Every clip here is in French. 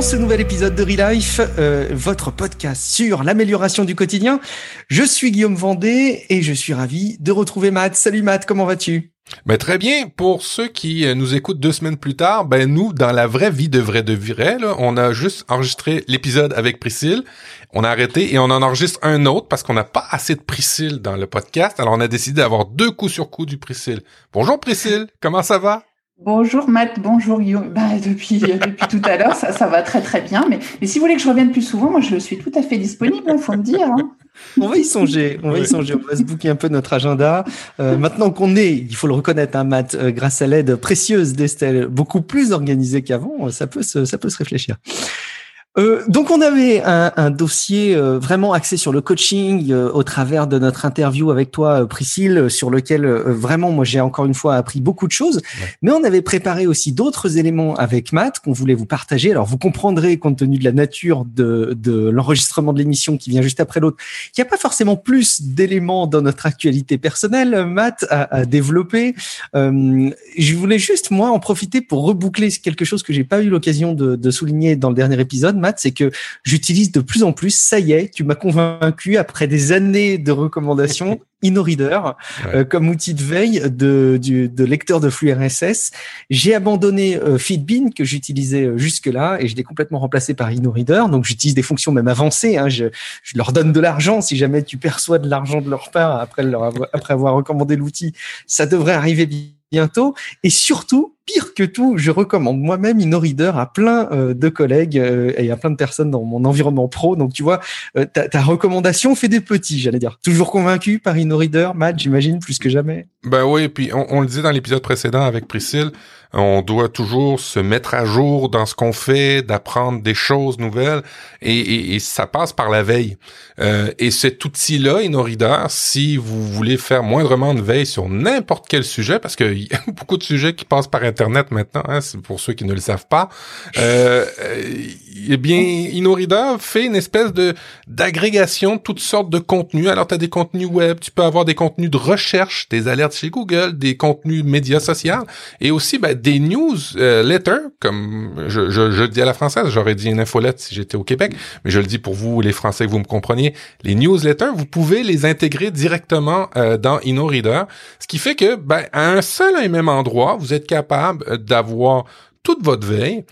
Ce nouvel épisode de Relife, euh, votre podcast sur l'amélioration du quotidien. Je suis Guillaume Vendée et je suis ravi de retrouver Matt. Salut Matt, comment vas-tu? Ben, très bien. Pour ceux qui euh, nous écoutent deux semaines plus tard, ben nous, dans la vraie vie de vrai de vrai, on a juste enregistré l'épisode avec Priscille. On a arrêté et on en enregistre un autre parce qu'on n'a pas assez de Priscille dans le podcast. Alors on a décidé d'avoir deux coups sur coup du Priscille. Bonjour Priscille, comment ça va? Bonjour Matt, bonjour Guillaume. Bah, depuis, euh, depuis tout à l'heure, ça, ça va très très bien. Mais, mais si vous voulez que je revienne plus souvent, moi je suis tout à fait disponible, il hein, faut me dire. Hein. On va y songer, on va y songer, on va se booker un peu notre agenda. Euh, maintenant qu'on est, il faut le reconnaître, hein, Matt, euh, grâce à l'aide précieuse d'Estelle, beaucoup plus organisé qu'avant, ça peut se, ça peut se réfléchir. Euh, donc on avait un, un dossier euh, vraiment axé sur le coaching euh, au travers de notre interview avec toi Priscille sur lequel vraiment moi j'ai encore une fois appris beaucoup de choses. Mais on avait préparé aussi d'autres éléments avec Matt qu'on voulait vous partager. Alors vous comprendrez compte tenu de la nature de, de l'enregistrement de l'émission qui vient juste après l'autre qu'il n'y a pas forcément plus d'éléments dans notre actualité personnelle Matt à, à développer. Je voulais juste moi en profiter pour reboucler quelque chose que j'ai pas eu l'occasion de, de souligner dans le dernier épisode c'est que j'utilise de plus en plus, ça y est, tu m'as convaincu après des années de recommandations, InnoReader euh, comme outil de veille de, de lecteur de flux RSS. J'ai abandonné euh, Feedbean que j'utilisais euh, jusque-là et je l'ai complètement remplacé par InnoReader. Donc j'utilise des fonctions même avancées. Hein. Je, je, leur donne de l'argent si jamais tu perçois de l'argent de leur part après, leur avoir, après avoir recommandé l'outil. Ça devrait arriver bientôt. Et surtout, pire que tout, je recommande moi-même InnoReader à plein euh, de collègues euh, et à plein de personnes dans mon environnement pro. Donc, tu vois, euh, ta, recommandation fait des petits, j'allais dire. Toujours convaincu par InnoReader, Matt, j'imagine, plus que jamais. Ben oui, puis on, le disait dans l'épisode précédent avec Priscille, on doit toujours se mettre à jour dans ce qu'on fait, d'apprendre des choses nouvelles, et, et, ça passe par la veille. Et cet outil-là, InnoReader, si vous voulez faire moindrement de veille sur n'importe quel sujet, parce qu'il y a beaucoup de sujets qui passent par Internet maintenant, hein, pour ceux qui ne le savent pas, euh, eh bien, InnoReader fait une espèce de d'agrégation de toutes sortes de contenus. Alors, tu as des contenus web, tu peux avoir des contenus de recherche, des alertes chez Google, des contenus médias sociaux, et aussi ben, des news euh, letters, comme je, je, je, dis à la française, j'aurais dit une infolette si j'étais au Québec, mais je le dis pour vous, les Français, que vous me compreniez. Les newsletters, vous pouvez les intégrer directement euh, dans InnoReader, ce qui fait que ben, à un seul et même endroit, vous êtes capable d'avoir toute votre veille.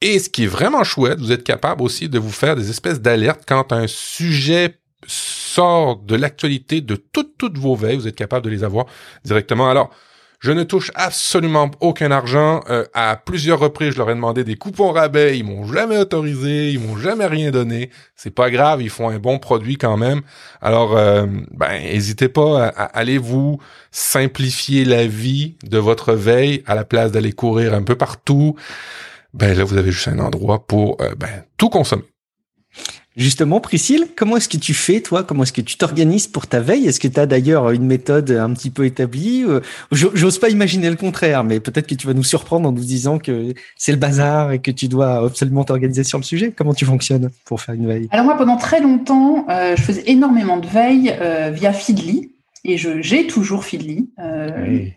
Et ce qui est vraiment chouette, vous êtes capable aussi de vous faire des espèces d'alertes quand un sujet sort de l'actualité de toutes, toutes vos veilles, vous êtes capable de les avoir directement. Alors, je ne touche absolument aucun argent. Euh, à plusieurs reprises, je leur ai demandé des coupons rabais. Ils m'ont jamais autorisé. Ils m'ont jamais rien donné. C'est pas grave. Ils font un bon produit quand même. Alors, euh, ben, n'hésitez pas à, aller vous simplifier la vie de votre veille à la place d'aller courir un peu partout. Ben là, vous avez juste un endroit pour euh, ben, tout consommer. Justement, Priscille, comment est-ce que tu fais, toi? Comment est-ce que tu t'organises pour ta veille? Est-ce que tu as d'ailleurs une méthode un petit peu établie? Euh, J'ose pas imaginer le contraire, mais peut-être que tu vas nous surprendre en nous disant que c'est le bazar et que tu dois absolument t'organiser sur le sujet. Comment tu fonctionnes pour faire une veille? Alors moi, pendant très longtemps, euh, je faisais énormément de veille euh, via Feedly, et j'ai toujours Feedly. Oui.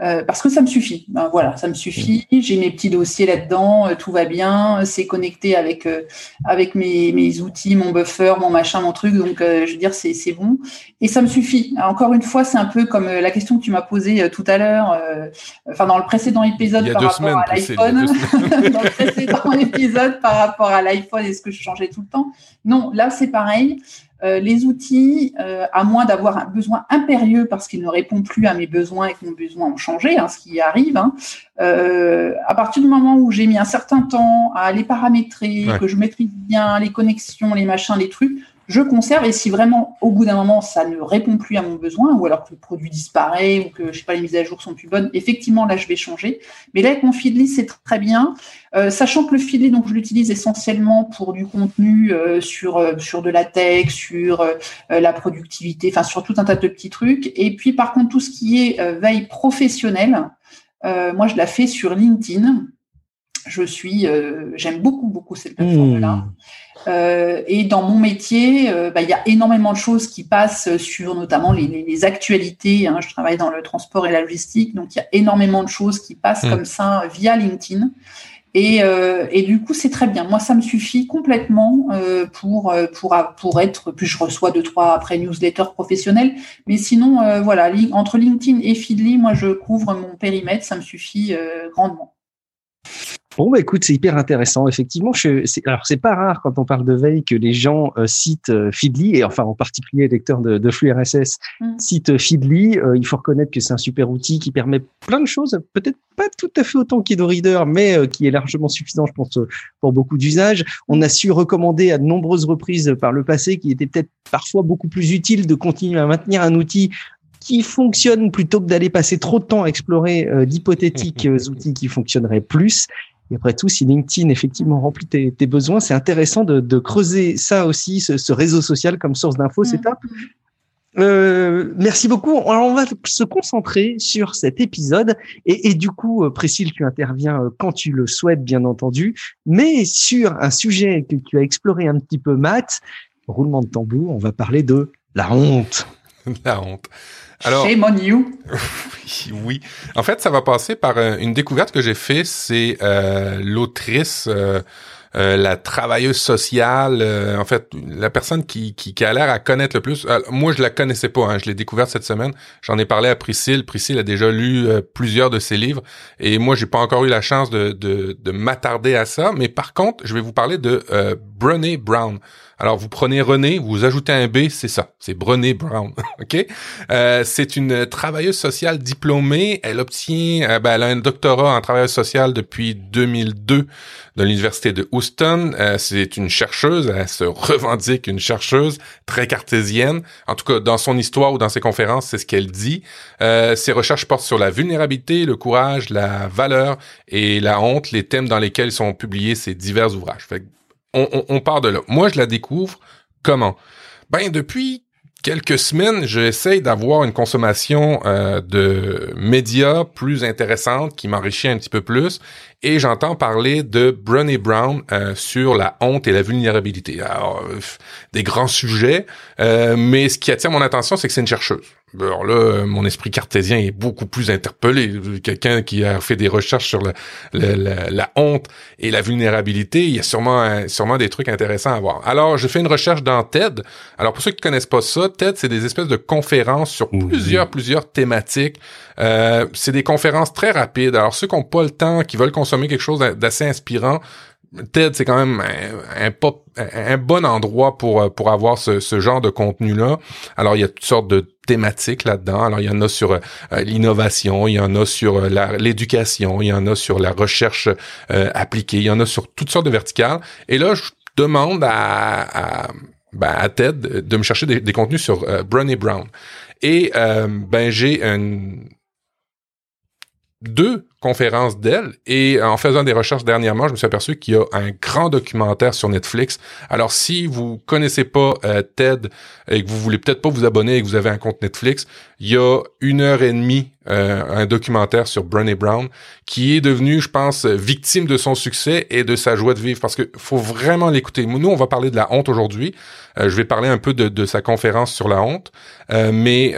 Euh, parce que ça me suffit. Ben, voilà, ça me suffit. J'ai mes petits dossiers là-dedans, euh, tout va bien. C'est connecté avec euh, avec mes, mes, outils, mon buffer, mon machin, mon truc. Donc, je veux dire, c'est c'est bon. Et ça me suffit. encore une fois, c'est un peu comme la question que tu m'as posée tout à l'heure. enfin, dans le précédent épisode par rapport à l'iPhone. dans le précédent épisode par rapport à l'iPhone, est-ce que je changeais tout le temps? Non, là, c'est pareil. Euh, les outils, euh, à moins d'avoir un besoin impérieux parce qu'ils ne répondent plus à mes besoins et que mon besoin ont changé, hein, ce qui arrive, hein, euh, à partir du moment où j'ai mis un certain temps à les paramétrer, que je maîtrise bien les connexions, les machins, les trucs, je conserve et si vraiment au bout d'un moment ça ne répond plus à mon besoin ou alors que le produit disparaît ou que je sais pas les mises à jour sont plus bonnes, effectivement là je vais changer. Mais là avec mon Feedly c'est très bien, euh, sachant que le Feedly donc je l'utilise essentiellement pour du contenu euh, sur euh, sur de la tech, sur la productivité, enfin sur tout un tas de petits trucs. Et puis par contre tout ce qui est veille professionnelle, moi je la fais sur LinkedIn. Je suis, j'aime beaucoup beaucoup cette plateforme là. Mmh. Euh, et dans mon métier, euh, bah, il y a énormément de choses qui passent sur notamment les, les, actualités. Hein. Je travaille dans le transport et la logistique, donc il y a énormément de choses qui passent mmh. comme ça via LinkedIn. Et, euh, et du coup, c'est très bien. Moi, ça me suffit complètement euh, pour, euh, pour, pour être. Puis je reçois deux, trois après newsletters professionnels. Mais sinon, euh, voilà, entre LinkedIn et Feedly, moi, je couvre mon périmètre. Ça me suffit grandement. Bon, bah écoute, c'est hyper intéressant. Effectivement, je, alors c'est pas rare quand on parle de veille que les gens euh, citent euh, Feedly, et enfin en particulier les lecteurs de, de flux RSS mm. citent euh, Feedly. il faut reconnaître que c'est un super outil qui permet plein de choses, peut-être pas tout à fait autant qu'Edo mais qui est largement suffisant, je pense, pour beaucoup d'usages. On a su recommander à de nombreuses reprises par le passé qu'il était peut-être parfois beaucoup plus utile de continuer à maintenir un outil qui fonctionne plutôt que d'aller passer trop de temps à explorer d'hypothétiques outils qui fonctionneraient plus. Et après tout, si LinkedIn effectivement remplit tes, besoins, c'est intéressant de, creuser ça aussi, ce, réseau social comme source d'infos, c'est top. Euh, merci beaucoup. Alors, on va se concentrer sur cet épisode et, et du coup, euh, Priscille, tu interviens euh, quand tu le souhaites, bien entendu, mais sur un sujet que tu as exploré un petit peu, Matt, roulement de tambour, on va parler de la honte. la honte. Alors, Shame on you. oui. En fait, ça va passer par euh, une découverte que j'ai fait. C'est euh, l'autrice, euh, la travailleuse sociale, en fait, la personne qui, qui, qui a l'air à connaître le plus. moi, je la connaissais pas. Hein, je l'ai découverte cette semaine. J'en ai parlé à Priscille. Priscille a déjà lu plusieurs de ses livres. Et moi, j'ai pas encore eu la chance de, de, de m'attarder à ça. Mais par contre, je vais vous parler de Brené Brown. Alors, vous prenez René, vous ajoutez un B, c'est ça, c'est Brené Brown, ok? Euh, C'est une travailleuse sociale diplômée. Elle obtient, euh, ben, elle a un doctorat en travailleuse sociale depuis 2002 de l'université de Houston. Euh, c'est une chercheuse, elle se revendique une chercheuse très cartésienne. En tout cas, dans son histoire ou dans ses conférences, c'est ce qu'elle dit. ses recherches portent sur la vulnérabilité, le courage, la valeur et la honte, les thèmes dans lesquels sont publiés ces divers ouvrages. On, on, part de là. Moi, je la découvre comment? Ben, depuis quelques semaines, j'essaye d'avoir une consommation euh, de médias plus intéressante qui m'enrichit un petit peu plus et j'entends parler de Brené Brown euh, sur la honte et la vulnérabilité. Alors, euh, des grands sujets, mais ce qui attire mon attention, c'est que c'est une chercheuse. Alors là, mon esprit cartésien est beaucoup plus interpellé. Quelqu'un qui a fait des recherches sur la, honte et la vulnérabilité, il y a sûrement, sûrement des trucs intéressants à voir. Alors, je fais une recherche dans TED. Alors, pour ceux qui connaissent pas ça, TED, c'est des espèces de conférences sur plusieurs, plusieurs thématiques. Euh, c'est des conférences très rapides. Alors, ceux qui n'ont pas le temps, qui veulent consommer quelque chose d'assez inspirant, TED, c'est quand même un, un, bon endroit pour, pour avoir ce, ce genre de contenu-là. Alors, il y a toutes sortes de thématiques là-dedans. Alors, il y en a sur euh, l'innovation, il y en a sur euh, l'éducation, il y en a sur la recherche euh, appliquée, il y en a sur toutes sortes de verticales. Et là, je demande à, à, ben, à TED de me chercher des, contenus sur euh, Brené Brown. Et ben j'ai un deux conférences d'elle et en faisant des recherches dernièrement, je me suis aperçu qu'il y a un grand documentaire sur Netflix. Alors si vous connaissez pas euh, TED et que vous voulez peut-être pas vous abonner et que vous avez un compte Netflix, il y a une heure et demie euh, un documentaire sur Brené Brown qui est devenu, je pense, victime de son succès et de sa joie de vivre parce que faut vraiment l'écouter. Nous, on va parler de la honte aujourd'hui. Euh, je vais parler un peu de, de sa conférence sur la honte, mais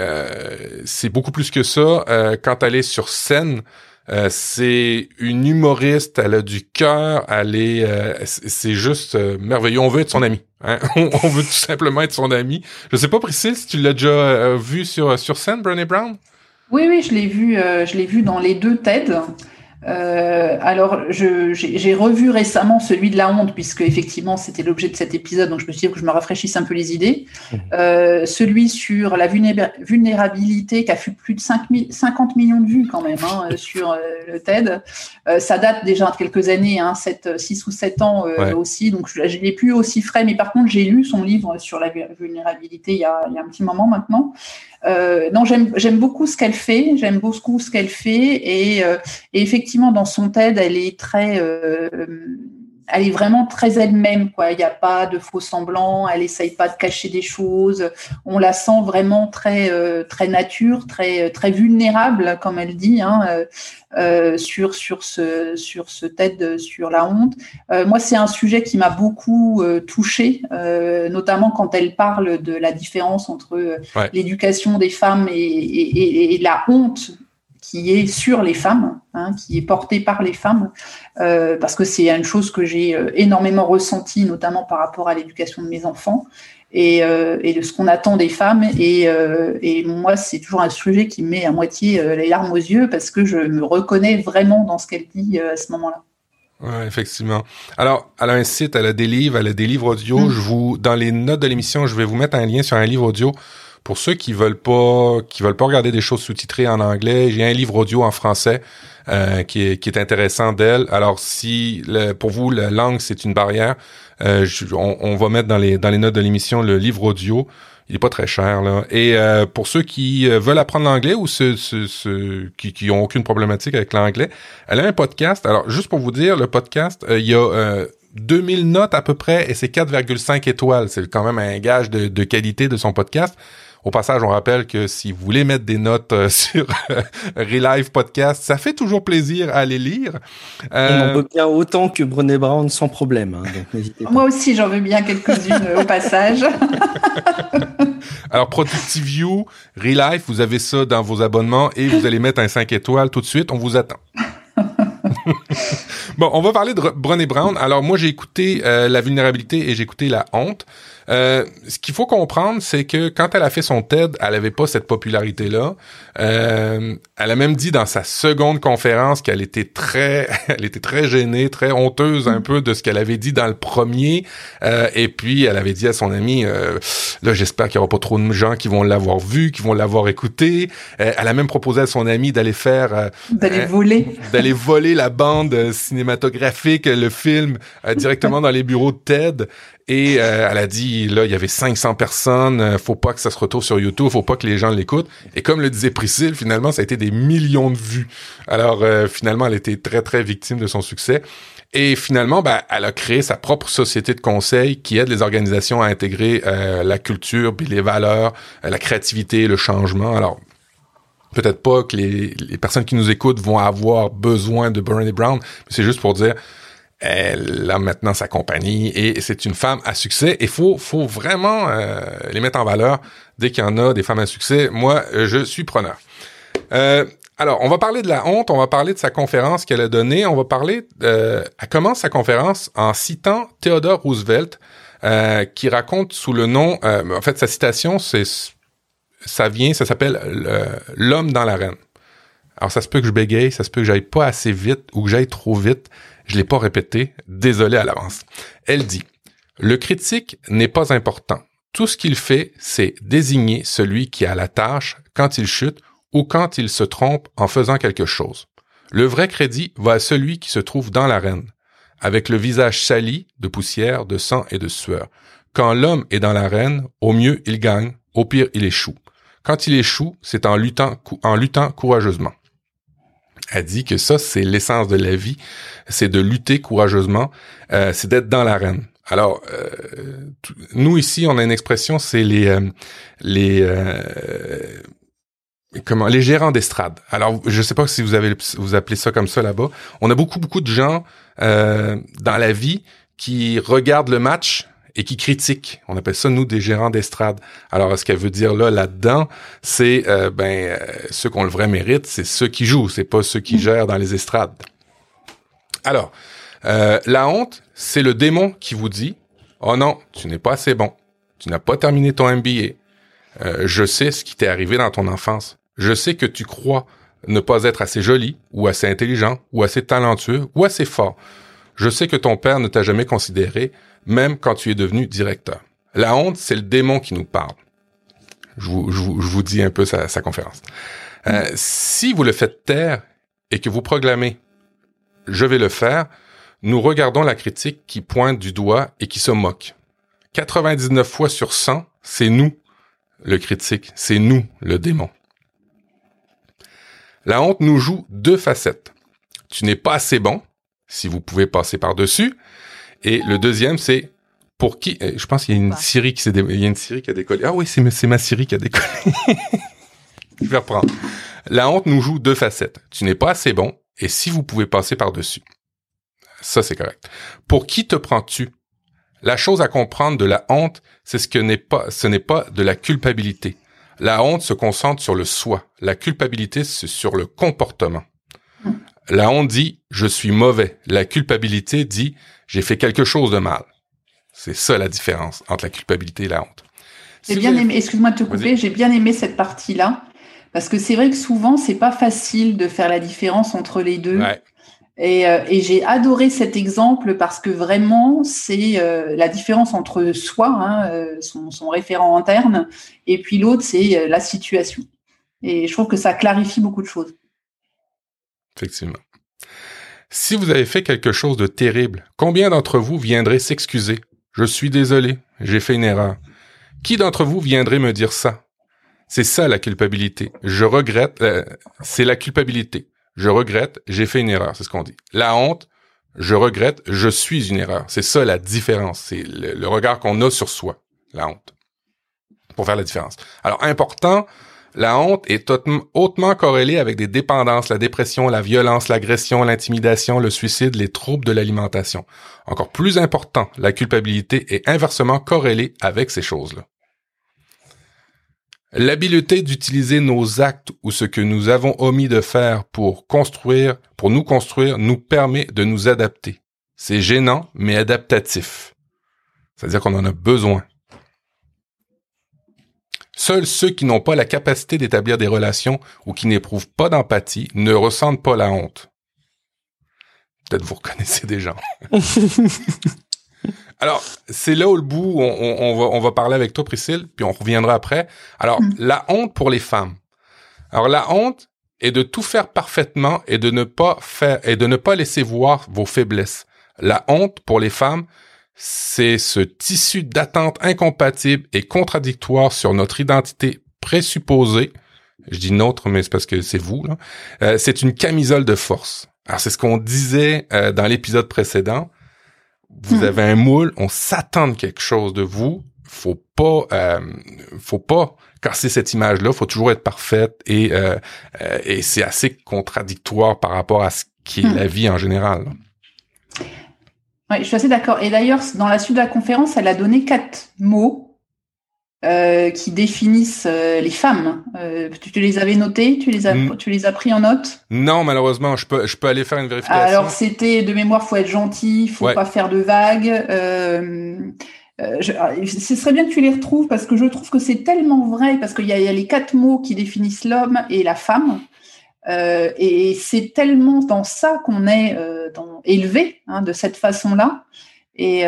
c'est beaucoup plus que ça. quand elle est sur scène, euh, c'est une humoriste, elle a du cœur, elle est, euh, c'est juste euh, merveilleux. On veut être son ami. Hein? on veut tout simplement être son ami. Je sais pas, Priscille, si tu l'as déjà vu sur sur scène, Brené Brown? Oui, oui, je l'ai vu, je l'ai vu dans les deux TED. Euh, alors, j'ai revu récemment celui de la honte, puisque effectivement c'était l'objet de cet épisode, donc je me suis dit que je me rafraîchisse un peu les idées. Mmh. Euh, celui sur la vulnérabilité, qui a fait plus de 5 50 millions de vues quand même hein, sur euh, le TED. Euh, ça date déjà de quelques années, hein, 7, 6 ou 7 ans euh, aussi, donc je ne l'ai plus aussi frais, mais par contre j'ai lu son livre sur la vulnérabilité il y a, il y a un petit moment maintenant. Euh, non, j'aime beaucoup ce qu'elle fait, j'aime beaucoup ce qu'elle fait, et, euh, effectivement, dans son TED, elle est très, euh, elle est vraiment très elle-même, quoi. Il n'y a pas de faux semblants, elle essaye pas de cacher des choses. On la sent vraiment très, euh, très nature, très, très vulnérable, comme elle dit, hein, euh, euh sur sur ce sur ce TED sur la honte. Euh, moi, c'est un sujet qui m'a beaucoup euh, touchée, notamment quand elle parle de la différence entre l'éducation des femmes et, et, et, la honte qui est sur les femmes, hein, qui est porté par les femmes, euh, parce que c'est une chose que j'ai euh, énormément ressentie, notamment par rapport à l'éducation de mes enfants et, de ce qu'on attend des femmes. Et, et moi, c'est toujours un sujet qui me met à moitié les larmes aux yeux parce que je me reconnais vraiment dans ce qu'elle dit à ce moment-là. Ouais, effectivement. Alors, elle a un site, elle a des livres, elle a des livres audio. Mm. Je vous, dans les notes de l'émission, je vais vous mettre un lien sur un livre audio pour ceux qui veulent pas, qui veulent pas regarder des choses sous-titrées en anglais. J'ai un livre audio en français euh, qui, est, qui est intéressant d'elle. Alors, si pour vous la langue c'est une barrière, euh, on, on, va mettre dans les dans les notes de l'émission le livre audio. Il est pas très cher là. Et euh, pour ceux qui euh, veulent apprendre l'anglais ou ceux, ceux, qui, qui ont aucune problématique avec l'anglais, elle a un podcast. Alors juste pour vous dire, le podcast, euh, il y a 2000 notes à peu près et c'est 4,5 étoiles. C'est quand même un gage de, de qualité de son podcast. Au passage, on rappelle que si vous voulez mettre des notes euh, sur euh, Relive Podcast, ça fait toujours plaisir à les lire. Euh... on veut bien autant que Brené Brown sans problème. Hein, donc Moi aussi, j'en veux bien quelques-unes au passage. Alors, Productive View, Relife, vous avez ça dans vos abonnements et vous allez mettre un 5 étoiles tout de suite. On vous attend. bon, on va parler de Brené Brown. Alors, moi, j'ai écouté euh, La vulnérabilité et j'ai écouté La honte. Euh, ce qu'il faut comprendre, c'est que quand elle a fait son TED, elle avait pas cette popularité-là. Euh, elle a même dit dans sa seconde conférence qu'elle était très, elle était très gênée, très honteuse un peu de ce qu'elle avait dit dans le premier. Euh, et puis elle avait dit à son ami, euh, là j'espère qu'il y aura pas trop de gens qui vont l'avoir vu, qui vont l'avoir écouté. Euh, elle a même proposé à son ami d'aller faire, euh, d'aller voler, d'aller voler la bande cinématographique, le film directement dans les bureaux de TED. Et euh, elle a dit, là, il y avait 500 personnes, euh, faut pas que ça se retrouve sur YouTube, faut pas que les gens l'écoutent. Et comme le disait Priscille, finalement, ça a été des millions de vues. Alors, euh, finalement, elle était très, très victime de son succès. Et finalement, ben, elle a créé sa propre société de conseil qui aide les organisations à intégrer la culture, les valeurs, la créativité, le changement. Alors, peut-être pas que les, personnes qui nous écoutent vont avoir besoin de Bernie Brown, mais c'est juste pour dire, elle a maintenant sa compagnie et c'est une femme à succès. Il faut, faut vraiment euh, les mettre en valeur dès qu'il y en a des femmes à succès. Moi, je suis preneur. Euh, alors, on va parler de la honte, on va parler de sa conférence qu'elle a donnée, on va parler... Euh, elle commence sa conférence en citant Theodore Roosevelt, qui raconte sous le nom... en fait, sa citation, c'est ça vient, ça s'appelle L'homme dans l'arène. Alors, ça se peut que je bégaye, ça se peut que j'aille pas assez vite ou que j'aille trop vite. Je l'ai pas répété, désolé à l'avance. Elle dit, le critique n'est pas important. Tout ce qu'il fait, c'est désigner celui qui a la tâche quand il chute ou quand il se trompe en faisant quelque chose. Le vrai crédit va à celui qui se trouve dans l'arène, avec le visage sali de poussière, de sang et de sueur. Quand l'homme est dans l'arène, au mieux il gagne, au pire il échoue. Quand il échoue, c'est en luttant, en luttant courageusement. Elle dit que ça, c'est l'essence de la vie, c'est de lutter courageusement, euh, c'est d'être dans l'arène. Alors, euh, nous ici, on a une expression, c'est les euh, les comment les gérants d'estrade. Alors, je sais pas si vous avez vous appelez ça comme ça là-bas. On a beaucoup beaucoup de gens dans la vie qui regardent le match et qui critiquent. On appelle ça, nous, des gérants d'estrade. Alors, ce qu'elle veut dire là, là-dedans, c'est, euh, ben, euh, ceux qui ont le vrai mérite, c'est ceux qui jouent, c'est pas ceux qui mm. gèrent dans les estrades. Alors, euh, la honte, c'est le démon qui vous dit, oh non, tu n'es pas assez bon, tu n'as pas terminé ton MBA, je sais ce qui t'est arrivé dans ton enfance, je sais que tu crois ne pas être assez joli, ou assez intelligent, ou assez talentueux, ou assez fort. Je sais que ton père ne t'a jamais considéré, même quand tu es devenu directeur. La honte, c'est le démon qui nous parle. Je vous, je vous, dis un peu sa, conférence. Euh, si vous le faites taire et que vous proclamez « je vais le faire », nous regardons la critique qui pointe du doigt et qui se moque. 99 fois sur 100, c'est nous, le critique, c'est nous, le démon. La honte nous joue deux facettes. Tu n'es pas assez bon, si vous pouvez passer par-dessus, et le deuxième, c'est pour qui euh, Je pense qu'il y a une Syrie qui s'est il y a une Syrie qui a décollé. Ah oui, c'est ma Syrie qui a décollé. Je vais reprendre. La honte nous joue deux facettes. Tu n'es pas assez bon et si vous pouvez passer par-dessus. Ça c'est correct. Pour qui te prends-tu? La chose à comprendre de la honte, c'est ce que n'est pas ce n'est pas de la culpabilité. La honte se concentre sur le soi. La culpabilité, c'est sur le comportement. La honte dit je suis mauvais. La culpabilité dit j'ai fait quelque chose de mal. C'est ça la différence entre la culpabilité et la honte. J'ai bien aimé, excuse-moi de te couper, j'ai bien aimé cette partie-là parce que c'est vrai que souvent c'est pas facile de faire la différence entre les deux. Ouais. Et, euh, et j'ai adoré cet exemple parce que vraiment, c'est euh, la différence entre soi, hein, euh, son, son, référent interne, et puis l'autre, c'est la situation. Et je trouve que ça clarifie beaucoup de choses. Effectivement. Si vous avez fait quelque chose de terrible, combien d'entre vous viendraient s'excuser? Je suis désolé, j'ai fait une erreur. Qui d'entre vous viendrait me dire ça? C'est ça la culpabilité. Je regrette, c'est la culpabilité je regrette, j'ai fait une erreur, c'est ce qu'on dit. La honte, je regrette, je suis une erreur. C'est ça la différence, c'est le, regard qu'on a sur soi, la honte, pour faire la différence. Alors, important, la honte est hautement corrélée avec des dépendances, la dépression, la violence, l'agression, l'intimidation, le suicide, les troubles de l'alimentation. Encore plus important, la culpabilité est inversement corrélée avec ces choses-là. L'habileté d'utiliser nos actes ou ce que nous avons omis de faire pour construire, pour nous construire, nous permet de nous adapter. C'est gênant, mais adaptatif. C'est-à-dire qu'on en a besoin. Seuls ceux qui n'ont pas la capacité d'établir des relations ou qui n'éprouvent pas d'empathie ne ressentent pas la honte. Peut-être vous reconnaissez des gens. Alors, c'est là où le bout, on, on, va, on va parler avec toi, Priscille, puis on reviendra après. Alors, mm. la honte pour les femmes. Alors, la honte est de tout faire parfaitement et de ne pas faire, et de ne pas laisser voir vos faiblesses. La honte pour les femmes, c'est ce tissu d'attente incompatible et contradictoire sur notre identité présupposée. Je dis notre, mais c'est parce que c'est vous. Là. Euh, c'est une camisole de force. Alors c'est ce qu'on disait euh, dans l'épisode précédent vous hmm. avez un moule, on s'attend de quelque chose de vous. Faut pas, euh, faut pas casser cette image-là. Faut toujours être parfaite et euh, euh, et c'est assez contradictoire par rapport à ce qui est hmm. la vie en général. Oui, je suis assez d'accord. Et d'ailleurs, dans la suite de la conférence, elle a donné quatre mots euh, qui définissent euh, les femmes. Euh, tu, tu, les avais notés Tu les as, mm. tu les as pris en note? Non, malheureusement, je peux, je peux aller faire une vérification. Alors, c'était de mémoire, faut être gentil, faut pas faire de vagues. Je, ah, ce serait bien que tu les retrouves parce que je trouve que c'est tellement vrai parce qu'il y, y, a les quatre mots qui définissent l'homme et la femme. Et c'est tellement dans ça qu'on est dans, élevé hein, de cette façon-là. Et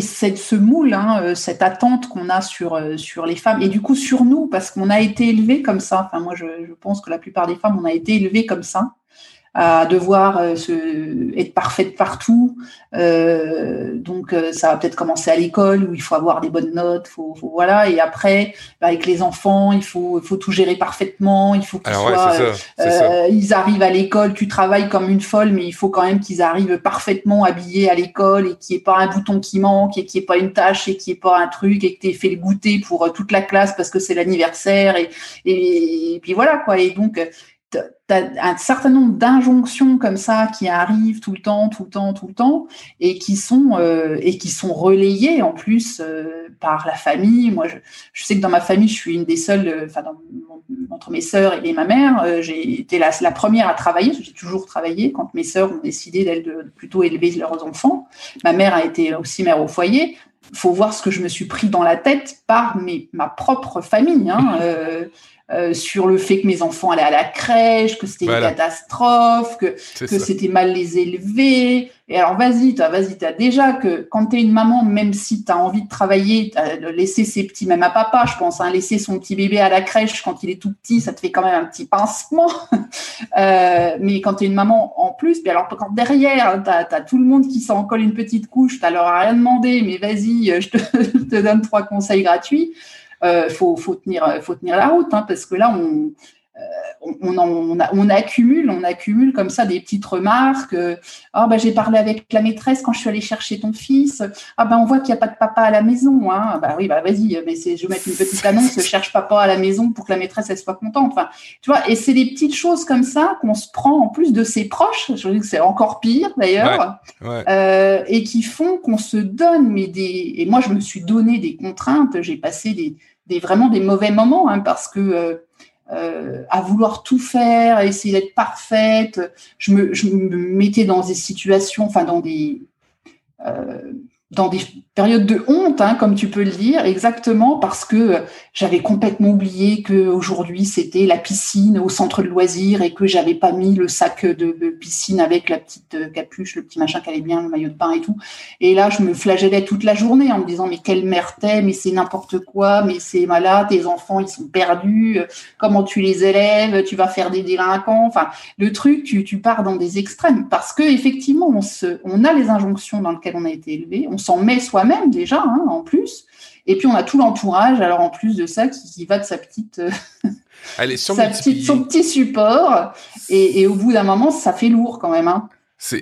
c'est ce moule, hein, euh, cette attente qu'on a sur, euh, les femmes, et du coup sur nous, parce qu'on a été élevés comme ça. Enfin, moi, je, pense que la plupart des femmes, on a été élevés comme ça à devoir euh, se, être parfaite partout. Euh, donc euh, ça va peut-être commencer à l'école où il faut avoir des bonnes notes, faut, faut voilà. Et après, bah, avec les enfants, il faut, faut tout gérer parfaitement. Il faut qu'ils soient, euh, ils arrivent à l'école, tu travailles comme une folle, mais il faut quand même qu'ils arrivent parfaitement habillés à l'école et qu'il n'y ait pas un bouton qui manque et qu'il n'y ait pas une tâche et qu'il n'y ait pas un truc et que tu aies fait le goûter pour toute la classe parce que c'est l'anniversaire et, et, et, puis voilà quoi. Et donc un certain nombre d'injonctions comme ça qui arrivent tout le temps, tout le temps, tout le temps, et qui sont euh, et qui sont relayées en plus euh, par la famille. Moi, je, je, sais que dans ma famille, je suis une des seules, euh, enfin, entre mes sœurs et ma mère, j'ai été la, la, première à travailler. J'ai toujours travaillé quand mes sœurs ont décidé d'elles de plutôt élever leurs enfants. Ma mère a été aussi mère au foyer. Faut voir ce que je me suis pris dans la tête par mes, ma propre famille. Hein, euh, sur le fait que mes enfants allaient à la crèche, que c'était une catastrophe, que, que c'était mal les élever. Et alors, vas-y, t'as, vas-y, t'as déjà que quand t'es une maman, même si t'as envie de travailler, de laisser ses petits, même à papa, je pense, hein, laisser son petit bébé à la crèche quand il est tout petit, ça te fait quand même un petit pincement. euh, mais quand t'es une maman en plus, bien alors quand derrière, t'as, as tout le monde qui s'en colle une petite couche, t'as leur rien demandé, mais vas-y, je te, je te donne trois conseils gratuits euh, faut, faut, tenir, faut tenir la route, hein, parce que là, on, on, on, accumule, on accumule comme ça des petites remarques. ah ben j'ai parlé avec la maîtresse quand je suis allée chercher ton fils. Ah ben on voit qu'il n'y a pas de papa à la maison. Hein. Bah oui, bah vas-y, mais je vais mettre une petite annonce, cherche papa à la maison pour que la maîtresse elle soit contente. Enfin, tu vois, et c'est des petites choses comme ça qu'on se prend en plus de ses proches. Je dis que c'est encore pire d'ailleurs, euh, et qui font qu'on se donne mais des. Et moi je me suis donné des contraintes. J'ai passé des, des vraiment des mauvais moments hein, parce que euh, euh, à vouloir tout faire, à essayer d'être parfaite. Je me, mettais dans des situations, enfin dans des, euh, dans des période de honte, hein, comme tu peux le dire, exactement parce que j'avais complètement oublié que aujourd'hui c'était la piscine au centre de loisirs et que j'avais pas mis le sac de piscine avec la petite euh, capuche, le petit machin qui allait bien, le maillot de bain et tout. Et là, je me flagellais toute la journée en me disant mais quelle mère t'es, mais c'est n'importe quoi, mais c'est malade, tes enfants ils sont perdus, comment tu les élèves, tu vas faire des délinquants. Enfin, le truc, tu, tu pars dans des extrêmes parce que effectivement, on se, on a les injonctions dans lesquelles on a été élevé, on s'en met soi même déjà, hein, en plus. Et puis on a tout l'entourage, alors en plus de ça, qui, va de sa petite, son petit support. Et, au bout d'un moment, ça fait lourd quand même. Hein.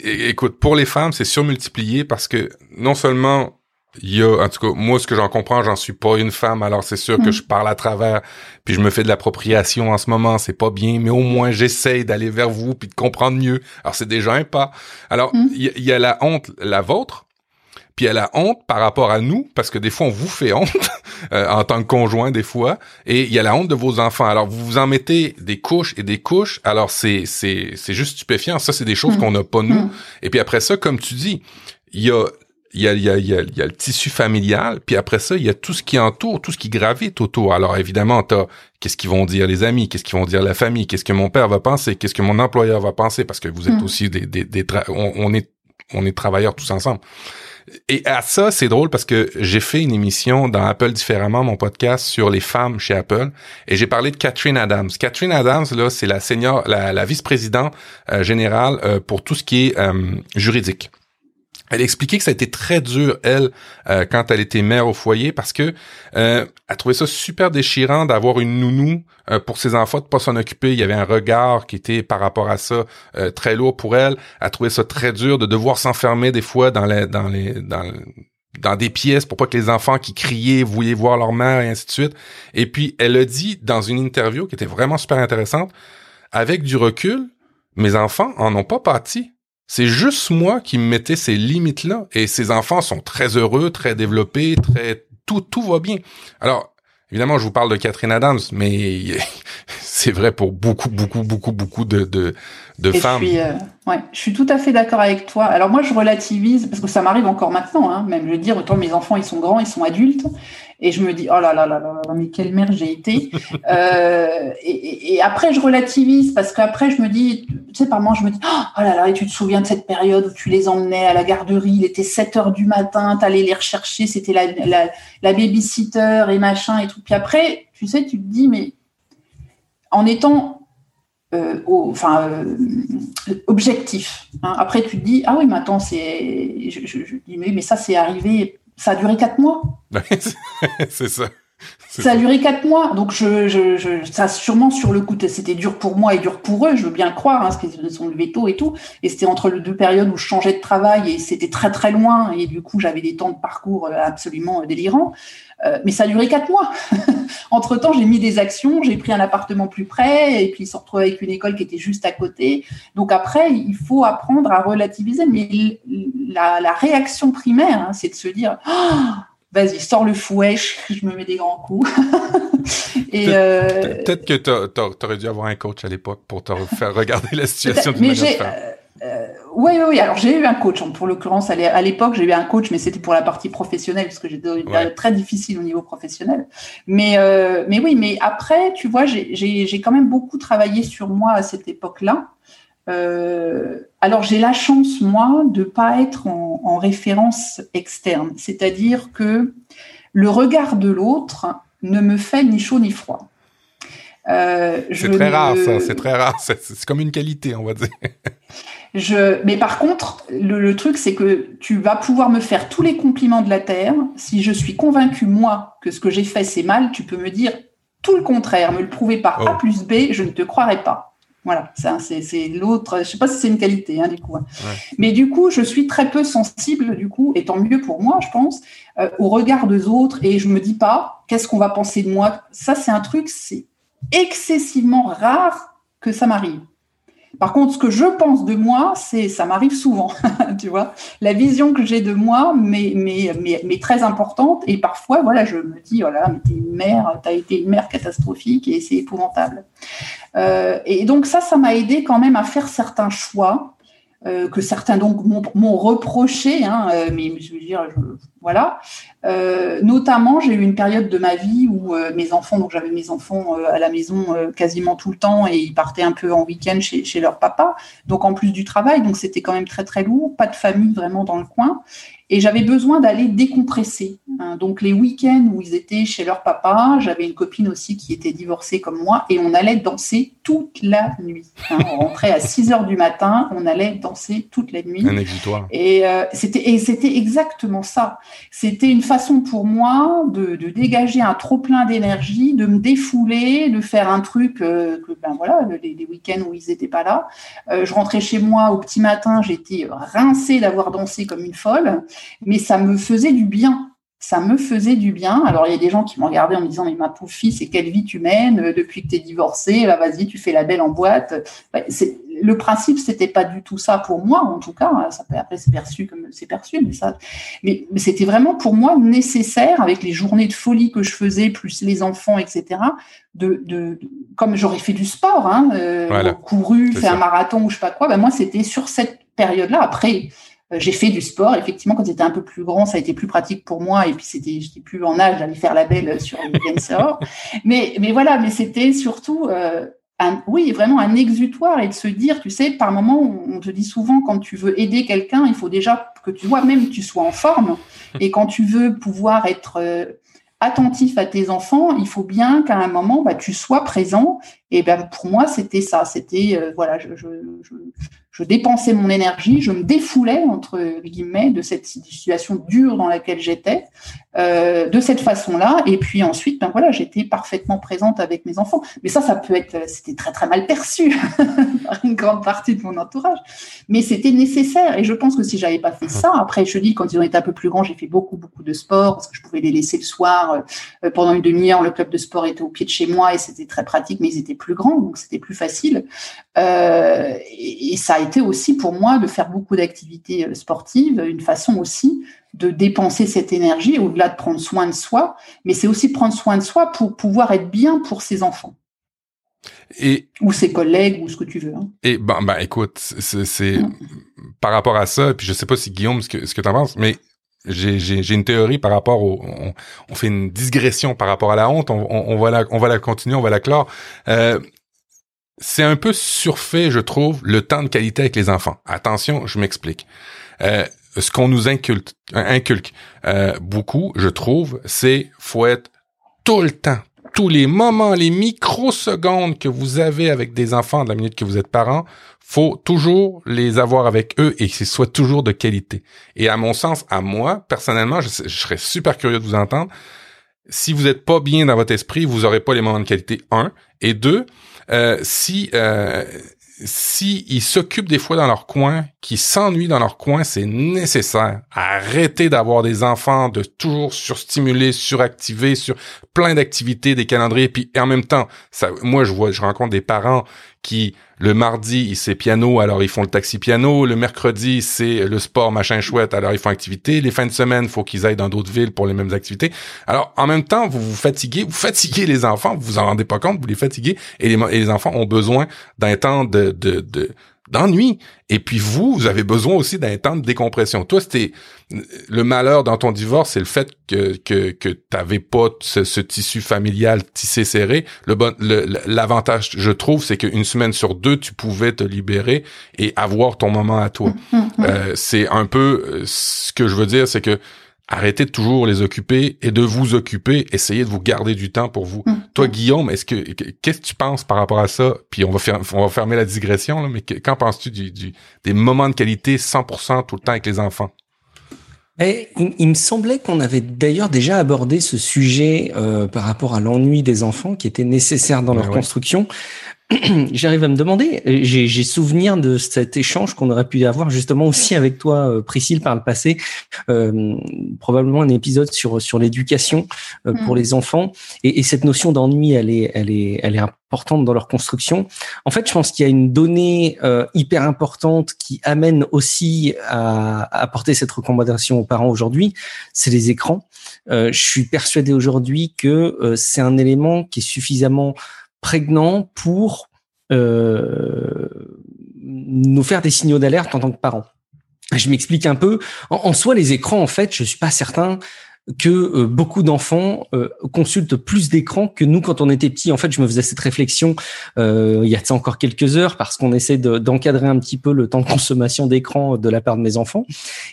écoute, pour les femmes, c'est surmultiplié parce que non seulement il y a, en tout cas, moi, ce que j'en comprends, j'en suis pas une femme, alors c'est sûr que mm. je parle à travers, puis je me fais de l'appropriation en ce moment, c'est pas bien, mais au moins j'essaye d'aller vers vous puis de comprendre mieux. Alors c'est déjà un pas. Alors mm. il y, a la honte, la vôtre, puis elle a honte par rapport à nous, parce que des fois on vous fait honte euh, en tant que conjoint des fois, et il y a la honte de vos enfants. Alors vous vous en mettez des couches et des couches, alors c'est c'est c'est juste stupéfiant. Ça c'est des choses mm. qu'on n'a pas nous. Mm. Et puis après ça, comme tu dis, il y a il y a, il y, a, il y, a, il y a le tissu familial, puis après ça, il y a tout ce qui entoure, tout ce qui gravite autour. Alors évidemment, t'as qu'est-ce qu'ils vont dire les amis, qu'est-ce qu'ils vont dire la famille, qu'est-ce que mon père va penser, qu'est-ce que mon employeur va penser, parce que vous êtes mm. aussi des, des, des on, on, est on est travailleurs tous ensemble. Et à ça, c'est drôle parce que j'ai fait une émission dans Apple différemment, mon podcast sur les femmes chez Apple, et j'ai parlé de Catherine Adams. Catherine Adams, là, c'est la senior, la, vice-présidente euh, générale euh, pour tout ce qui est euh, juridique. Elle expliquait que ça a été très dur, elle, euh, quand elle était mère au foyer, parce que euh, elle trouvait ça super déchirant d'avoir une nounou euh, pour ses enfants, de pas s'en occuper. Il y avait un regard qui était par rapport à ça euh, très lourd pour elle. Elle trouvait ça très dur de devoir s'enfermer des fois dans les dans les dans dans des pièces pour pas que les enfants qui criaient voulaient voir leur mère et ainsi de suite. Et puis elle a dit dans une interview qui était vraiment super intéressante, avec du recul, mes enfants en ont pas pâti c'est juste moi qui me mettais ces limites-là. Et ces enfants sont très heureux, très développés, très tout tout va bien. Alors évidemment, je vous parle de Catherine Adams, mais c'est vrai pour beaucoup beaucoup beaucoup beaucoup de de, de femmes. Je suis, euh, ouais, je suis tout à fait d'accord avec toi. Alors moi, je relativise parce que ça m'arrive encore maintenant. Hein, même je veux dire, autant mes enfants, ils sont grands, ils sont adultes, et je me dis, oh là là là là, mais quelle mère j'ai été. euh, et, et, après, je relativise parce qu'après, je me dis, tu sais, par moi, je me dis, oh là là, et tu te souviens de cette période où tu les emmenais à la garderie, il était 7 heures du matin, tu allais les rechercher, c'était la, la, la babysitter et machin et tout. Puis après, tu sais, tu te dis, mais en étant euh, au, enfin, euh, objectif. Hein. Après, tu te dis, ah oui, mais attends, c'est. Je, je, je, dis, mais, mais ça, c'est arrivé ça a duré quatre mois. c'est ça. Ça a duré quatre mois, donc je, je, je, ça sûrement sur le coup, c'était dur pour moi et dur pour eux, je veux bien le croire, hein, parce qu'ils sont le veto et tout. Et c'était entre les deux périodes où je changeais de travail et c'était très très loin, et du coup j'avais des temps de parcours euh, absolument délirants. Euh, mais ça a duré quatre mois. Entre temps, j'ai mis des actions, j'ai pris un appartement plus près, et puis se retrouver avec une école qui était juste à côté. Donc après, il faut apprendre à relativiser. Mais la, la réaction primaire, hein, c'est de se dire. Oh, vas-y, sors le fouet, je me mets des grands coups. et euh... Peut-être que tu aurais dû avoir un coach à l'époque pour te faire regarder la situation d'une manière euh, oui, oui, oui. Alors j'ai eu un coach. Pour l'occurrence, à l'époque, j'ai eu un coach, mais c'était pour la partie professionnelle, parce que j'étais ouais. très difficile au niveau professionnel. Mais, euh, mais oui, mais après, tu vois, j'ai quand même beaucoup travaillé sur moi à cette époque-là. Euh, alors j'ai la chance, moi, de pas être en, en référence externe. C'est-à-dire que le regard de l'autre ne me fait ni chaud ni froid. Euh, c'est très rare, ça. C'est très rare. C'est comme une qualité, on va dire. Je, mais par contre, le, truc, c'est que tu vas pouvoir me faire tous les compliments de la terre. Si je suis convaincu moi, que ce que j'ai fait, c'est mal, tu peux me dire, tout le contraire, me le prouver par A oh. plus B, je ne te croirais pas. Voilà, c'est l'autre. Je sais pas si c'est une qualité, hein, du coup. Hein. Mais du coup, je suis très peu sensible, du coup, et tant mieux pour moi, je pense, euh, au regard des autres. Et je me dis pas, qu'est-ce qu'on va penser de moi? Ça, c'est un truc, c'est excessivement rare que ça m'arrive. Par contre, ce que je pense de moi, c'est ça m'arrive souvent, tu vois. La vision que j'ai de moi, mais, mais, mais, très importante. Et parfois, voilà, je me dis, voilà, mais t'es une mère, t'as été une mère catastrophique et c'est épouvantable. Euh, et donc ça, ça m'a aidé quand même à faire certains choix euh, que certains donc m'ont reproché, hein, euh, mais je veux dire, voilà. Euh, notamment, j'ai eu une période de ma vie où mes enfants, donc j'avais mes enfants à la maison quasiment tout le temps et ils partaient un peu en week-end chez, chez leur papa, donc en plus du travail, donc c'était quand même très très lourd, pas de famille vraiment dans le coin. Et j'avais besoin d'aller décompresser. Hein. Donc les week-ends où ils étaient chez leur papa, j'avais une copine aussi qui était divorcée comme moi, et on allait danser toute la nuit. Hein. On rentrait à 6 heures du matin, on allait danser toute la nuit. Un exutoire. Et euh, c'était et c'était exactement ça. C'était une façon pour moi de, de dégager un trop plein d'énergie, de me défouler, de faire un truc euh, que ben voilà, les, les week-ends où ils n'étaient pas là. Euh, je rentrais chez moi au petit matin, j'étais rincée d'avoir dansé comme une folle mais ça me faisait du bien. Ça me faisait du bien. Alors, il y a des gens qui m'ont regardé en me disant, mais ma pauvre fille, c'est quelle vie tu mènes euh, depuis que tu es divorcée Là, vas-y, tu fais la belle en boîte. le principe, c'était pas du tout ça pour moi, en tout cas. Ça peut, après, c'est perçu comme c'est perçu, mais ça, mais, c'était vraiment pour moi nécessaire, avec les journées de folie que je faisais, plus les enfants, etc., de, de, comme j'aurais fait du sport, hein, euh, couru, fait un marathon ou je sais pas quoi, ben moi, c'était sur cette période-là. Après, j'ai fait du sport. Effectivement, quand c'était un peu plus grand, ça a été plus pratique pour moi. Et puis, c'était, j'étais plus en âge d'aller faire la belle sur le dancers. mais, mais voilà, mais c'était surtout, euh, un, oui, vraiment un exutoire et de se dire, tu sais, par moment, on te dit souvent, quand tu veux aider quelqu'un, il faut déjà que tu vois même tu sois en forme. Et quand tu veux pouvoir être euh, attentif à tes enfants, il faut bien qu'à un moment, bah, tu sois présent. Et ben pour moi, c'était ça. C'était voilà, je, je, je, je dépensais mon énergie, je me défoulais entre guillemets de cette situation dure dans laquelle j'étais, euh, de cette façon-là. Et puis ensuite, ben voilà, j'étais parfaitement présente avec mes enfants. Mais ça, ça peut être, c'était très très mal perçu par une grande partie de mon entourage. Mais c'était nécessaire. Et je pense que si j'avais pas fait ça, après, je dis quand ils ont été un peu plus grands, j'ai fait beaucoup beaucoup de sport parce que je pouvais les laisser le soir euh, pendant une demi-heure. Le club de sport était au pied de chez moi et c'était très pratique, mais ils étaient plus grands, donc c'était plus facile. Euh, et, et ça a été aussi pour moi de faire beaucoup d'activités euh, sportives, une façon aussi de dépenser cette énergie au-delà de prendre soin de soi, mais c'est aussi prendre soin de soi pour pouvoir être bien pour ses enfants. Et, ou ses collègues ou ce que tu veux. Hein. Et ben, ben écoute, c'est mm. par rapport à ça, puis je sais pas si Guillaume ce que ce que t'en penses, mais j'ai une théorie par rapport au on, fait une digression par rapport à la honte on, on, va la on va la continuer on va la clore euh, c'est un peu surfait, je trouve, le temps de qualité avec les enfants. Attention, je m'explique. Euh, ce qu'on nous inculte, inculque euh, beaucoup, je trouve, c'est faut être tout le temps, tous les moments, les microsecondes que vous avez avec des enfants de la minute que vous êtes parent, faut toujours les avoir avec eux et que ce soit toujours de qualité. Et à mon sens, à moi, personnellement, je, serais super curieux de vous entendre. Si vous n'êtes pas bien dans votre esprit, vous aurez pas les moments de qualité, un. Et deux, euh, si euh, si ils s'occupent des fois dans leur coin, qui s'ennuient dans leur coin, c'est nécessaire. Arrêtez d'avoir des enfants, de toujours surstimuler, suractiver, sur plein d'activités, des calendriers, puis en même temps, ça, moi je vois, je rencontre des parents qui le mardi c'est piano, alors ils font le taxi piano, le mercredi c'est le sport machin chouette, alors ils font activité, les fins de semaine faut qu'ils aillent dans d'autres villes pour les mêmes activités. Alors en même temps vous vous fatiguez, vous fatiguez les enfants, vous vous en rendez pas compte, vous les fatiguez et les, enfants ont besoin d'un temps de, de, de d'ennui. Et puis vous, vous avez besoin aussi d'un temps de décompression. Toi, c'était le malheur dans ton divorce, c'est le fait que que que t'avais pas ce, tissu familial tissé serré. Le bon, l'avantage, je trouve, c'est qu'une semaine sur deux, tu pouvais te libérer et avoir ton moment à toi. Euh, c'est un peu euh, ce que je veux dire, c'est que arrêtez de toujours les occuper et de vous occuper, essayez de vous garder du temps pour vous. Hum. Toi, Guillaume, est-ce que qu'est-ce que tu penses par rapport à ça? Puis on va faire, on va fermer la digression là, mais qu'en penses-tu du, des moments de qualité 100% tout le temps avec les enfants? Et il, me semblait qu'on avait d'ailleurs déjà abordé ce sujet euh, par rapport à l'ennui des enfants qui était nécessaire dans leur construction. J'arrive à me demander, j'ai souvenir de cet échange qu'on aurait pu avoir justement aussi avec toi, euh, Priscille, par le passé, euh, probablement un épisode sur sur l'éducation euh, pour mm. les enfants et, et cette notion d'ennui, elle est elle est elle est importante dans leur construction. En fait, je pense qu'il y a une donnée euh, hyper importante qui amène aussi à, à, apporter cette recommandation aux parents aujourd'hui, c'est les écrans. je suis persuadé aujourd'hui que c'est un élément qui est suffisamment prégnant pour euh, nous faire des signaux d'alerte en tant que parents. Je m'explique un peu. En, en, soi, les écrans, en fait, je suis pas certain que euh, beaucoup d'enfants euh, consultent plus d'écrans que nous quand on était petits. En fait, je me faisais cette réflexion euh, il y a encore quelques heures parce qu'on essaie d'encadrer un petit peu le temps de consommation d'écran de la part de mes enfants.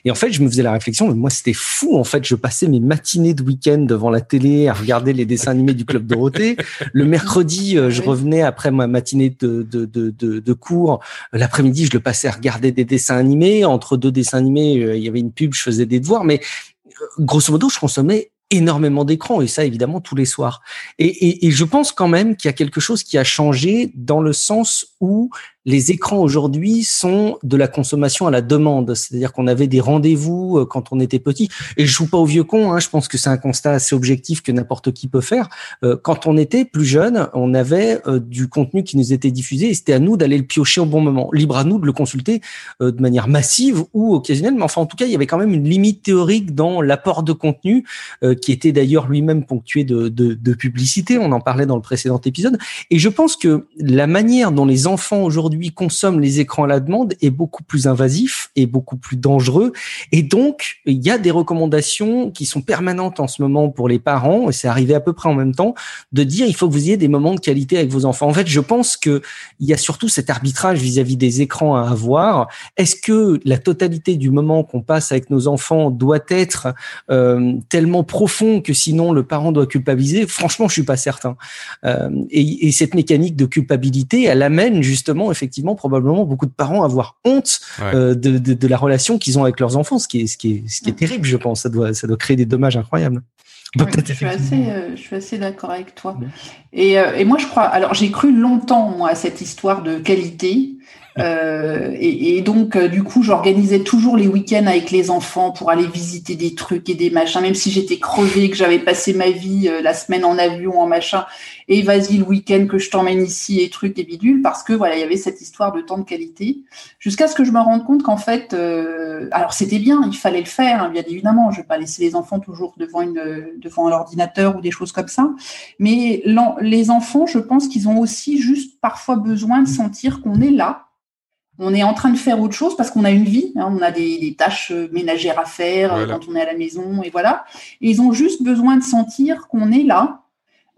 Et en fait, je me faisais la réflexion, mais moi c'était fou. En fait, je passais mes matinées de week-end devant la télé à regarder les dessins animés du club Dorothée. Le mercredi, je revenais après ma matinée de, de, de, de, de cours. L'après-midi, je le passais à regarder des dessins animés. Entre deux dessins animés, il y avait une pub, je faisais des devoirs. Mais grosso modo, je consommais énormément d'écrans et ça évidemment tous les soirs. Et, et, et je pense quand même qu'il y a quelque chose qui a changé dans le sens où les écrans aujourd'hui sont de la consommation à la demande. C'est-à-dire qu'on avait des rendez-vous euh, quand on était petit. Et je joue pas au vieux con. Hein, je pense que c'est un constat assez objectif que n'importe qui peut faire. Euh, quand on était plus jeune, on avait euh, du contenu qui nous était diffusé et c'était à nous d'aller le piocher au bon moment. Libre à nous de le consulter de manière massive ou occasionnelle. Mais enfin, en tout cas, il y avait quand même une limite théorique dans l'apport de contenu qui était d'ailleurs lui-même ponctué de, publicité. On en parlait dans le précédent épisode. Et je pense que la manière dont les enfants aujourd'hui consomme les écrans à la demande est beaucoup plus invasif et beaucoup plus dangereux. Et donc, il y a des recommandations qui sont permanentes en ce moment pour les parents, et c'est arrivé à peu près en même temps, de dire il faut que vous ayez des moments de qualité avec vos enfants. En fait, je pense que il y a surtout cet arbitrage vis-à-vis des écrans à avoir. Est-ce que la totalité du moment qu'on passe avec nos enfants doit être euh, tellement profond que sinon le parent doit culpabiliser? Franchement, je suis pas certain. Euh, et, et cette mécanique de culpabilité, elle amène justement effectivement effectivement probablement beaucoup de parents avoir honte euh, de, de, de, la relation qu'ils ont avec leurs enfants, ce qui est, ce qui est, ce qui est terrible, je pense. Ça doit, ça doit créer des dommages incroyables. je, suis assez, euh, je suis assez d'accord avec toi. Et, euh, et, moi, je crois. Alors, j'ai cru longtemps moi à cette histoire de qualité. Euh, et, et, donc, euh, du coup, j'organisais toujours les week-ends avec les enfants pour aller visiter des trucs et des machins, même si j'étais crevée, que j'avais passé ma vie euh, la semaine en avion, en machin. Et vas-y, le week-end que je t'emmène ici et trucs et bidules, parce que voilà, il y avait cette histoire de temps de qualité. Jusqu'à ce que je me rende compte qu'en fait, euh, alors c'était bien, il fallait le faire, hein, bien évidemment. Je vais pas laisser les enfants toujours devant une devant l'ordinateur ou des choses comme ça. Mais les enfants, je pense qu'ils ont aussi juste parfois besoin de sentir qu'on est là on est en train de faire autre chose parce qu'on a une vie, hein, on a des, tâches euh, ménagères à faire euh, quand on est à la maison et voilà. Et ils ont juste besoin de sentir qu'on est là,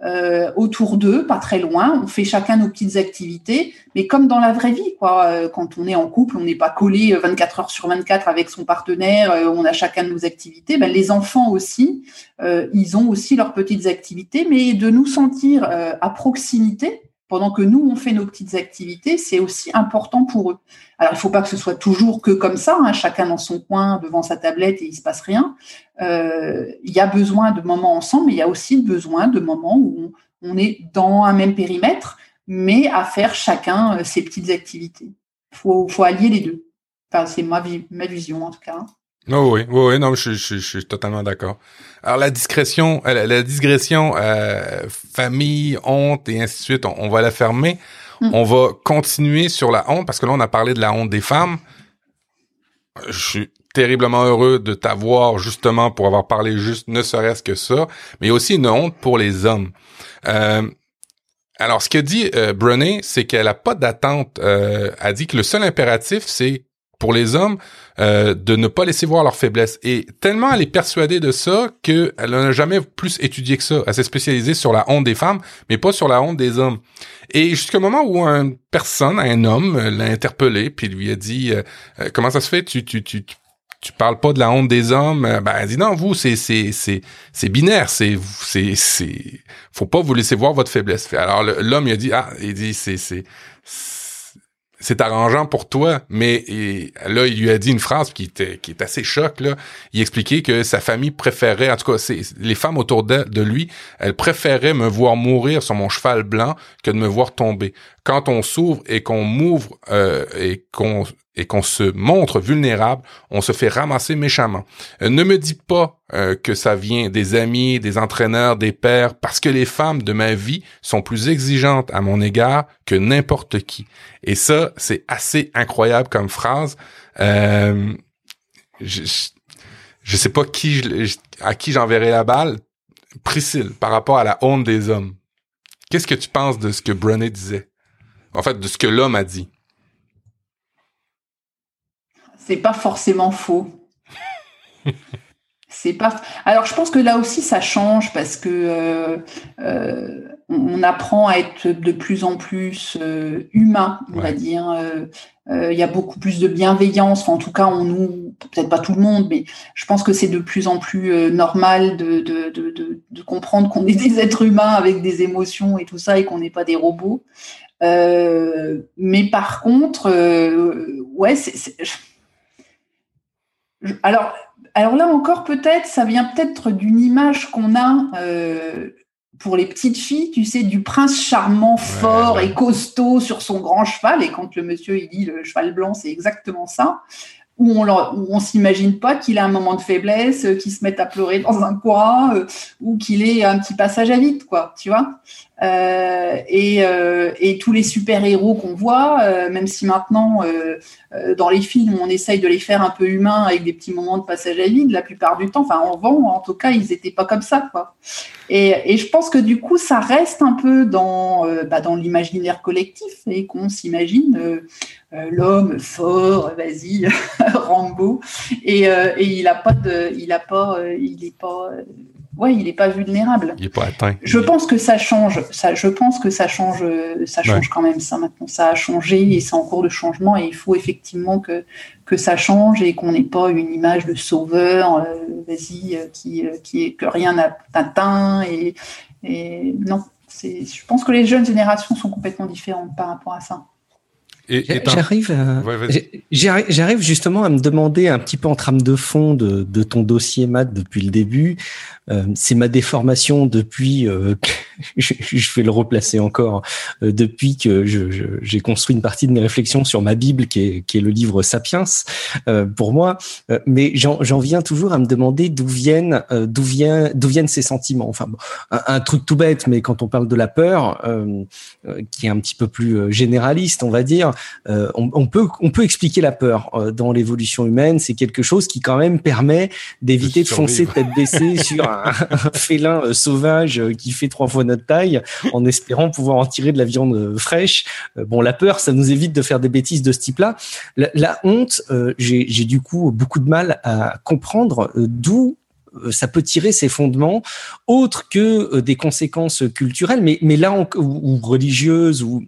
euh, autour d'eux, pas très loin. On fait chacun nos petites activités, mais comme dans la vraie vie, quoi. Quand on est en couple, on n'est pas collé 24 heures sur 24 avec son partenaire. On a chacun de nos activités. Ben, les enfants aussi, ils ont aussi leurs petites activités, mais de nous sentir à proximité pendant que nous, on fait nos petites activités, c'est aussi important pour eux. Alors, il ne faut pas que ce soit toujours que comme ça, hein, chacun dans son coin, devant sa tablette et il se passe rien. Euh, il y a besoin de moments ensemble, mais il y a aussi besoin de moments où on, est dans un même périmètre, mais à faire chacun euh, ses petites activités. Il faut, faut, allier les deux. Enfin, c'est ma, ma vision en tout cas. Oh oui, oui, oui, non, je, je, je suis totalement d'accord. Alors la discrétion, euh, la, digression, euh, famille, honte et ainsi de suite, on, va la fermer. Mm. On va continuer sur la honte parce que là on a parlé de la honte des femmes. Je suis terriblement heureux de t'avoir justement pour avoir parlé juste ne serait-ce que ça, mais il y a aussi une honte pour les hommes. Euh, alors, ce que dit euh, Brené, c'est qu'elle a pas d'attente. Euh, elle dit que le seul impératif, c'est pour les hommes euh, de ne pas laisser voir leurs faiblesses. Et tellement elle est persuadée de ça qu'elle n'a jamais plus étudié que ça. Elle s'est spécialisée sur la honte des femmes, mais pas sur la honte des hommes. Et jusqu'au moment où une personne, un homme, l'a interpellé, puis lui a dit euh, euh, Comment ça se fait, tu, tu, tu, tu parles pas de la honte des hommes? Ben elle dit non vous c'est c'est c'est c'est binaire c'est c'est c'est faut pas vous laisser voir votre faiblesse alors l'homme il a dit ah il dit c'est c'est c'est arrangeant pour toi, mais là, il lui a dit une phrase qui était qui est assez choc là. Il expliquait que sa famille préférait, en tout cas, les femmes autour de, lui, elles préféraient me voir mourir sur mon cheval blanc que de me voir tomber. Quand on s'ouvre et qu'on m'ouvre euh, et qu'on et qu'on se montre vulnérable, on se fait ramasser méchamment. Euh, ne me dis pas euh, que ça vient des amis, des entraîneurs, des pères, parce que les femmes de ma vie sont plus exigeantes à mon égard que n'importe qui. Et ça, c'est assez incroyable comme phrase. Euh, je, je, sais pas qui à qui j'enverrai la balle. Priscille, par rapport à la honte des hommes. Qu'est-ce que tu penses de ce que Brené disait? En fait, de ce que l'homme a dit c'est pas forcément faux. c'est pas. Alors, je pense que là aussi, ça change parce que euh, euh, on apprend à être de plus en plus euh, humain, on va dire. Il y a beaucoup plus de bienveillance. en tout cas, on nous, peut-être pas tout le monde, mais je pense que c'est de plus en plus normal de, de, de, de comprendre qu'on est des êtres humains avec des émotions et tout ça, et qu'on n'est pas des robots. Mais par contre, ouais, c'est alors, alors là encore, peut-être, ça vient peut-être d'une image qu'on a euh, pour les petites filles, tu sais, du prince charmant, fort et costaud sur son grand cheval. Et quand le monsieur il dit le cheval blanc, c'est exactement ça. Où on, on s'imagine pas qu'il a un moment de faiblesse, euh, qu'il se mette à pleurer dans un coin, euh, ou qu'il ait un petit passage à vide, quoi, tu vois. Euh, et, euh, et, tous les super-héros qu'on voit, euh, même si maintenant, dans les films, on essaye de les faire un peu humains avec des petits moments de passage à vide, la plupart du temps, enfin, en vent, en tout cas, ils n'étaient pas comme ça. Quoi. Et, je pense que du coup, ça reste un peu dans, bah, l'imaginaire collectif et qu'on s'imagine l'homme fort, vas-y, Rambo, et, il a pas de, il a pas, il est pas ouais, il n'est pas vulnérable. Il n'est pas atteint. Je pense que ça change. Ça, je pense que ça change, ça change quand même ça maintenant. Ça a changé et c'est en cours de changement et il faut effectivement que que ça change et qu'on n'ait pas une image de sauveur, euh, vas-y, euh, qui euh, qui est que rien n'a atteint et, et non. C'est, je pense que les jeunes générations sont complètement différentes par rapport à ça. J'arrive, j'arrive justement à me demander un petit peu en trame de fond de, de ton dossier, Matt, depuis le début. Euh, c'est ma déformation depuis, euh, je, je, vais le replacer encore, euh, depuis que j'ai construit une partie de mes réflexions sur ma Bible, qui est, qui est le livre Sapiens, pour moi. mais j'en viens toujours à me demander d'où viennent, d'où vient, d'où viennent ces sentiments. Enfin, un, truc tout bête, mais quand on parle de la peur, qui est un petit peu plus généraliste, on va dire, on, on, peut, on peut expliquer la peur dans l'évolution humaine. C'est quelque chose qui quand même permet d'éviter de, de foncer tête baissée sur un, un, félin euh, sauvage euh, qui fait trois fois notre taille en espérant pouvoir en tirer de la viande euh, fraîche. Bon, la peur, ça nous évite de faire des bêtises de ce type-là. La, honte, j'ai du coup beaucoup de mal à comprendre d'où ça peut tirer ses fondements autres que euh, des conséquences culturelles, mais, mais là, ou, religieuses, ou,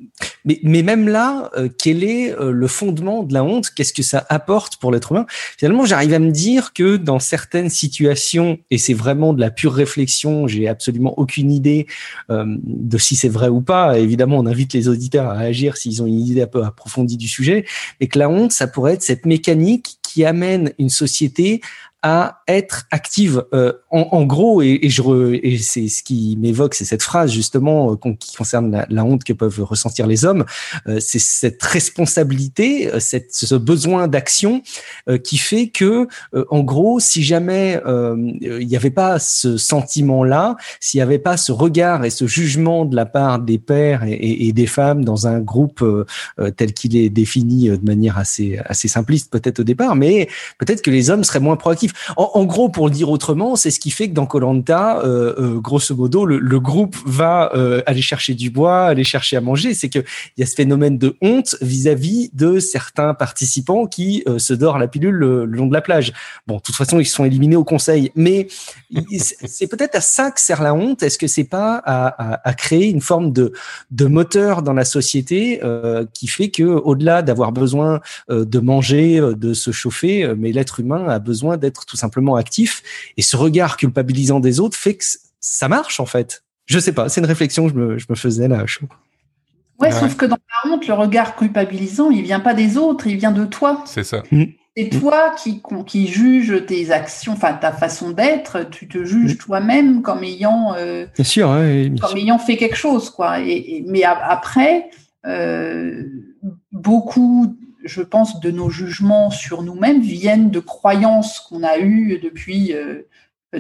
mais, mais même là, euh, quel est le fondement de la honte? Qu'est-ce que ça apporte pour l'être humain? Finalement, j'arrive à me dire que dans certaines situations, et c'est vraiment de la pure réflexion, j'ai absolument aucune idée de si c'est vrai ou pas. Évidemment, on invite les auditeurs à agir s'ils ont une idée un peu approfondie du sujet, mais que la honte, ça pourrait être cette mécanique qui amène une société à être active. Euh, en, en, gros, et, et, je et c'est ce qui m'évoque, c'est cette phrase justement euh, qui concerne la, la, honte que peuvent ressentir les hommes. Euh, c'est cette responsabilité, euh, cette, ce besoin d'action euh, qui fait que, en gros, si jamais il n'y avait pas ce sentiment-là, s'il n'y avait pas ce regard et ce jugement de la part des pères et, et des femmes dans un groupe tel qu'il est défini de manière assez assez simpliste peut-être au départ, mais peut-être que les hommes seraient moins proactifs. En, gros, pour le dire autrement, c'est ce qui fait que dans Colanta, euh, euh, grosso modo, le, groupe va euh, aller chercher du bois, aller chercher à manger. C'est que il y a ce phénomène de honte vis-à-vis de certains participants qui se dorent la pilule le, long de la plage. Bon, de toute façon, ils sont éliminés au conseil, mais c'est peut-être à ça que sert la honte. Est-ce que c'est pas à, à, créer une forme de, de moteur dans la société qui fait que, au-delà d'avoir besoin de manger, de se chauffer, mais l'être humain a besoin d'être tout simplement actif. Et ce regard culpabilisant des autres fait que ça marche en fait. Je sais pas, c'est une réflexion que je me, je me faisais là chaud. Ouais, sauf que dans la honte, le regard culpabilisant, il vient pas des autres, il vient de toi. C'est ça. Mm. C'est toi qui, qui juge tes actions, enfin ta façon d'être. Tu te juges toi-même comme ayant, euh, bien sûr, comme ayant fait quelque chose, quoi. Et, mais après, euh, beaucoup, je pense, de nos jugements sur nous-mêmes viennent de croyances qu'on a eues depuis euh,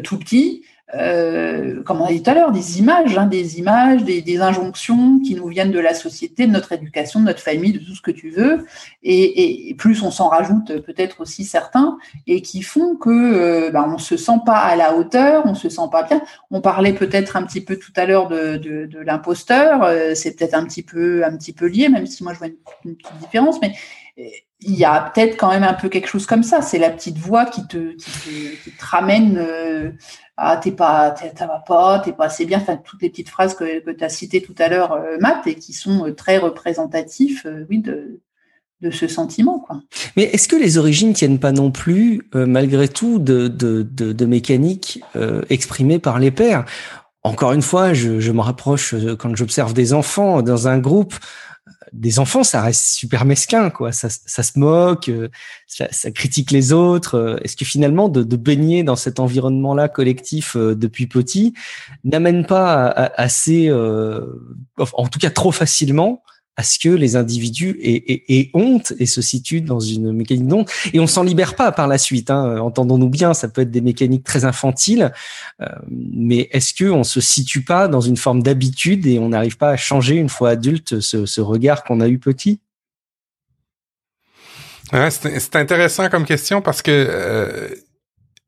tout petit euh, comme on a dit tout à l'heure, des images, hein, des images, des, injonctions qui nous viennent de la société, de notre éducation, de notre famille, de tout ce que tu veux, et, plus on s'en rajoute peut-être aussi certains, et qui font que euh, ben, on se sent pas à la hauteur, on se sent pas bien. On parlait peut-être un petit peu tout à l'heure de, l'imposteur, euh, c'est peut-être un petit peu un petit peu lié, même si moi je vois une, petite différence, mais il y a peut-être quand même un peu quelque chose comme ça. C'est la petite voix qui te, ramène euh, ah t'es pas ça va pas t'es pas assez bien enfin toutes les petites phrases que, que tu as citées tout à l'heure euh, Matt et qui sont euh, très représentatifs oui de ce sentiment. Mais est-ce que les origines tiennent pas non plus malgré tout de de, de, de mécaniques exprimées par les pères encore une fois, je me rapproche quand j'observe des enfants dans un groupe des enfants, ça reste super mesquin, quoi. Ça, ça se moque, euh, ça, ça, critique les autres. Euh, est-ce que finalement, de, de baigner dans cet environnement-là collectif euh, depuis petit n'amène pas assez, en tout cas trop facilement, à ce que les individus aient, honte et se situent dans une mécanique d'honte. Et on s'en libère pas par la suite. Hein. Entendons-nous bien, ça peut être des mécaniques très infantiles, euh, mais est-ce que on se situe pas dans une forme d'habitude et on n'arrive pas à changer une fois adulte ce, regard qu'on a eu petit? C'est intéressant comme question parce que euh,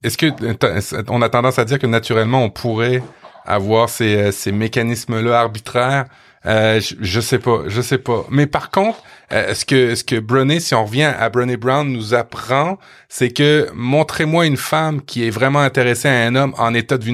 est-ce que a tendance à dire que naturellement on pourrait avoir ces, ces mécanismes-là arbitraires euh, je, sais pas, je sais pas. Mais par contre, euh, ce que ce que Brené, si on revient à Brené Brown, nous apprend, c'est que montrez-moi une femme qui est vraiment intéressée à un homme en état de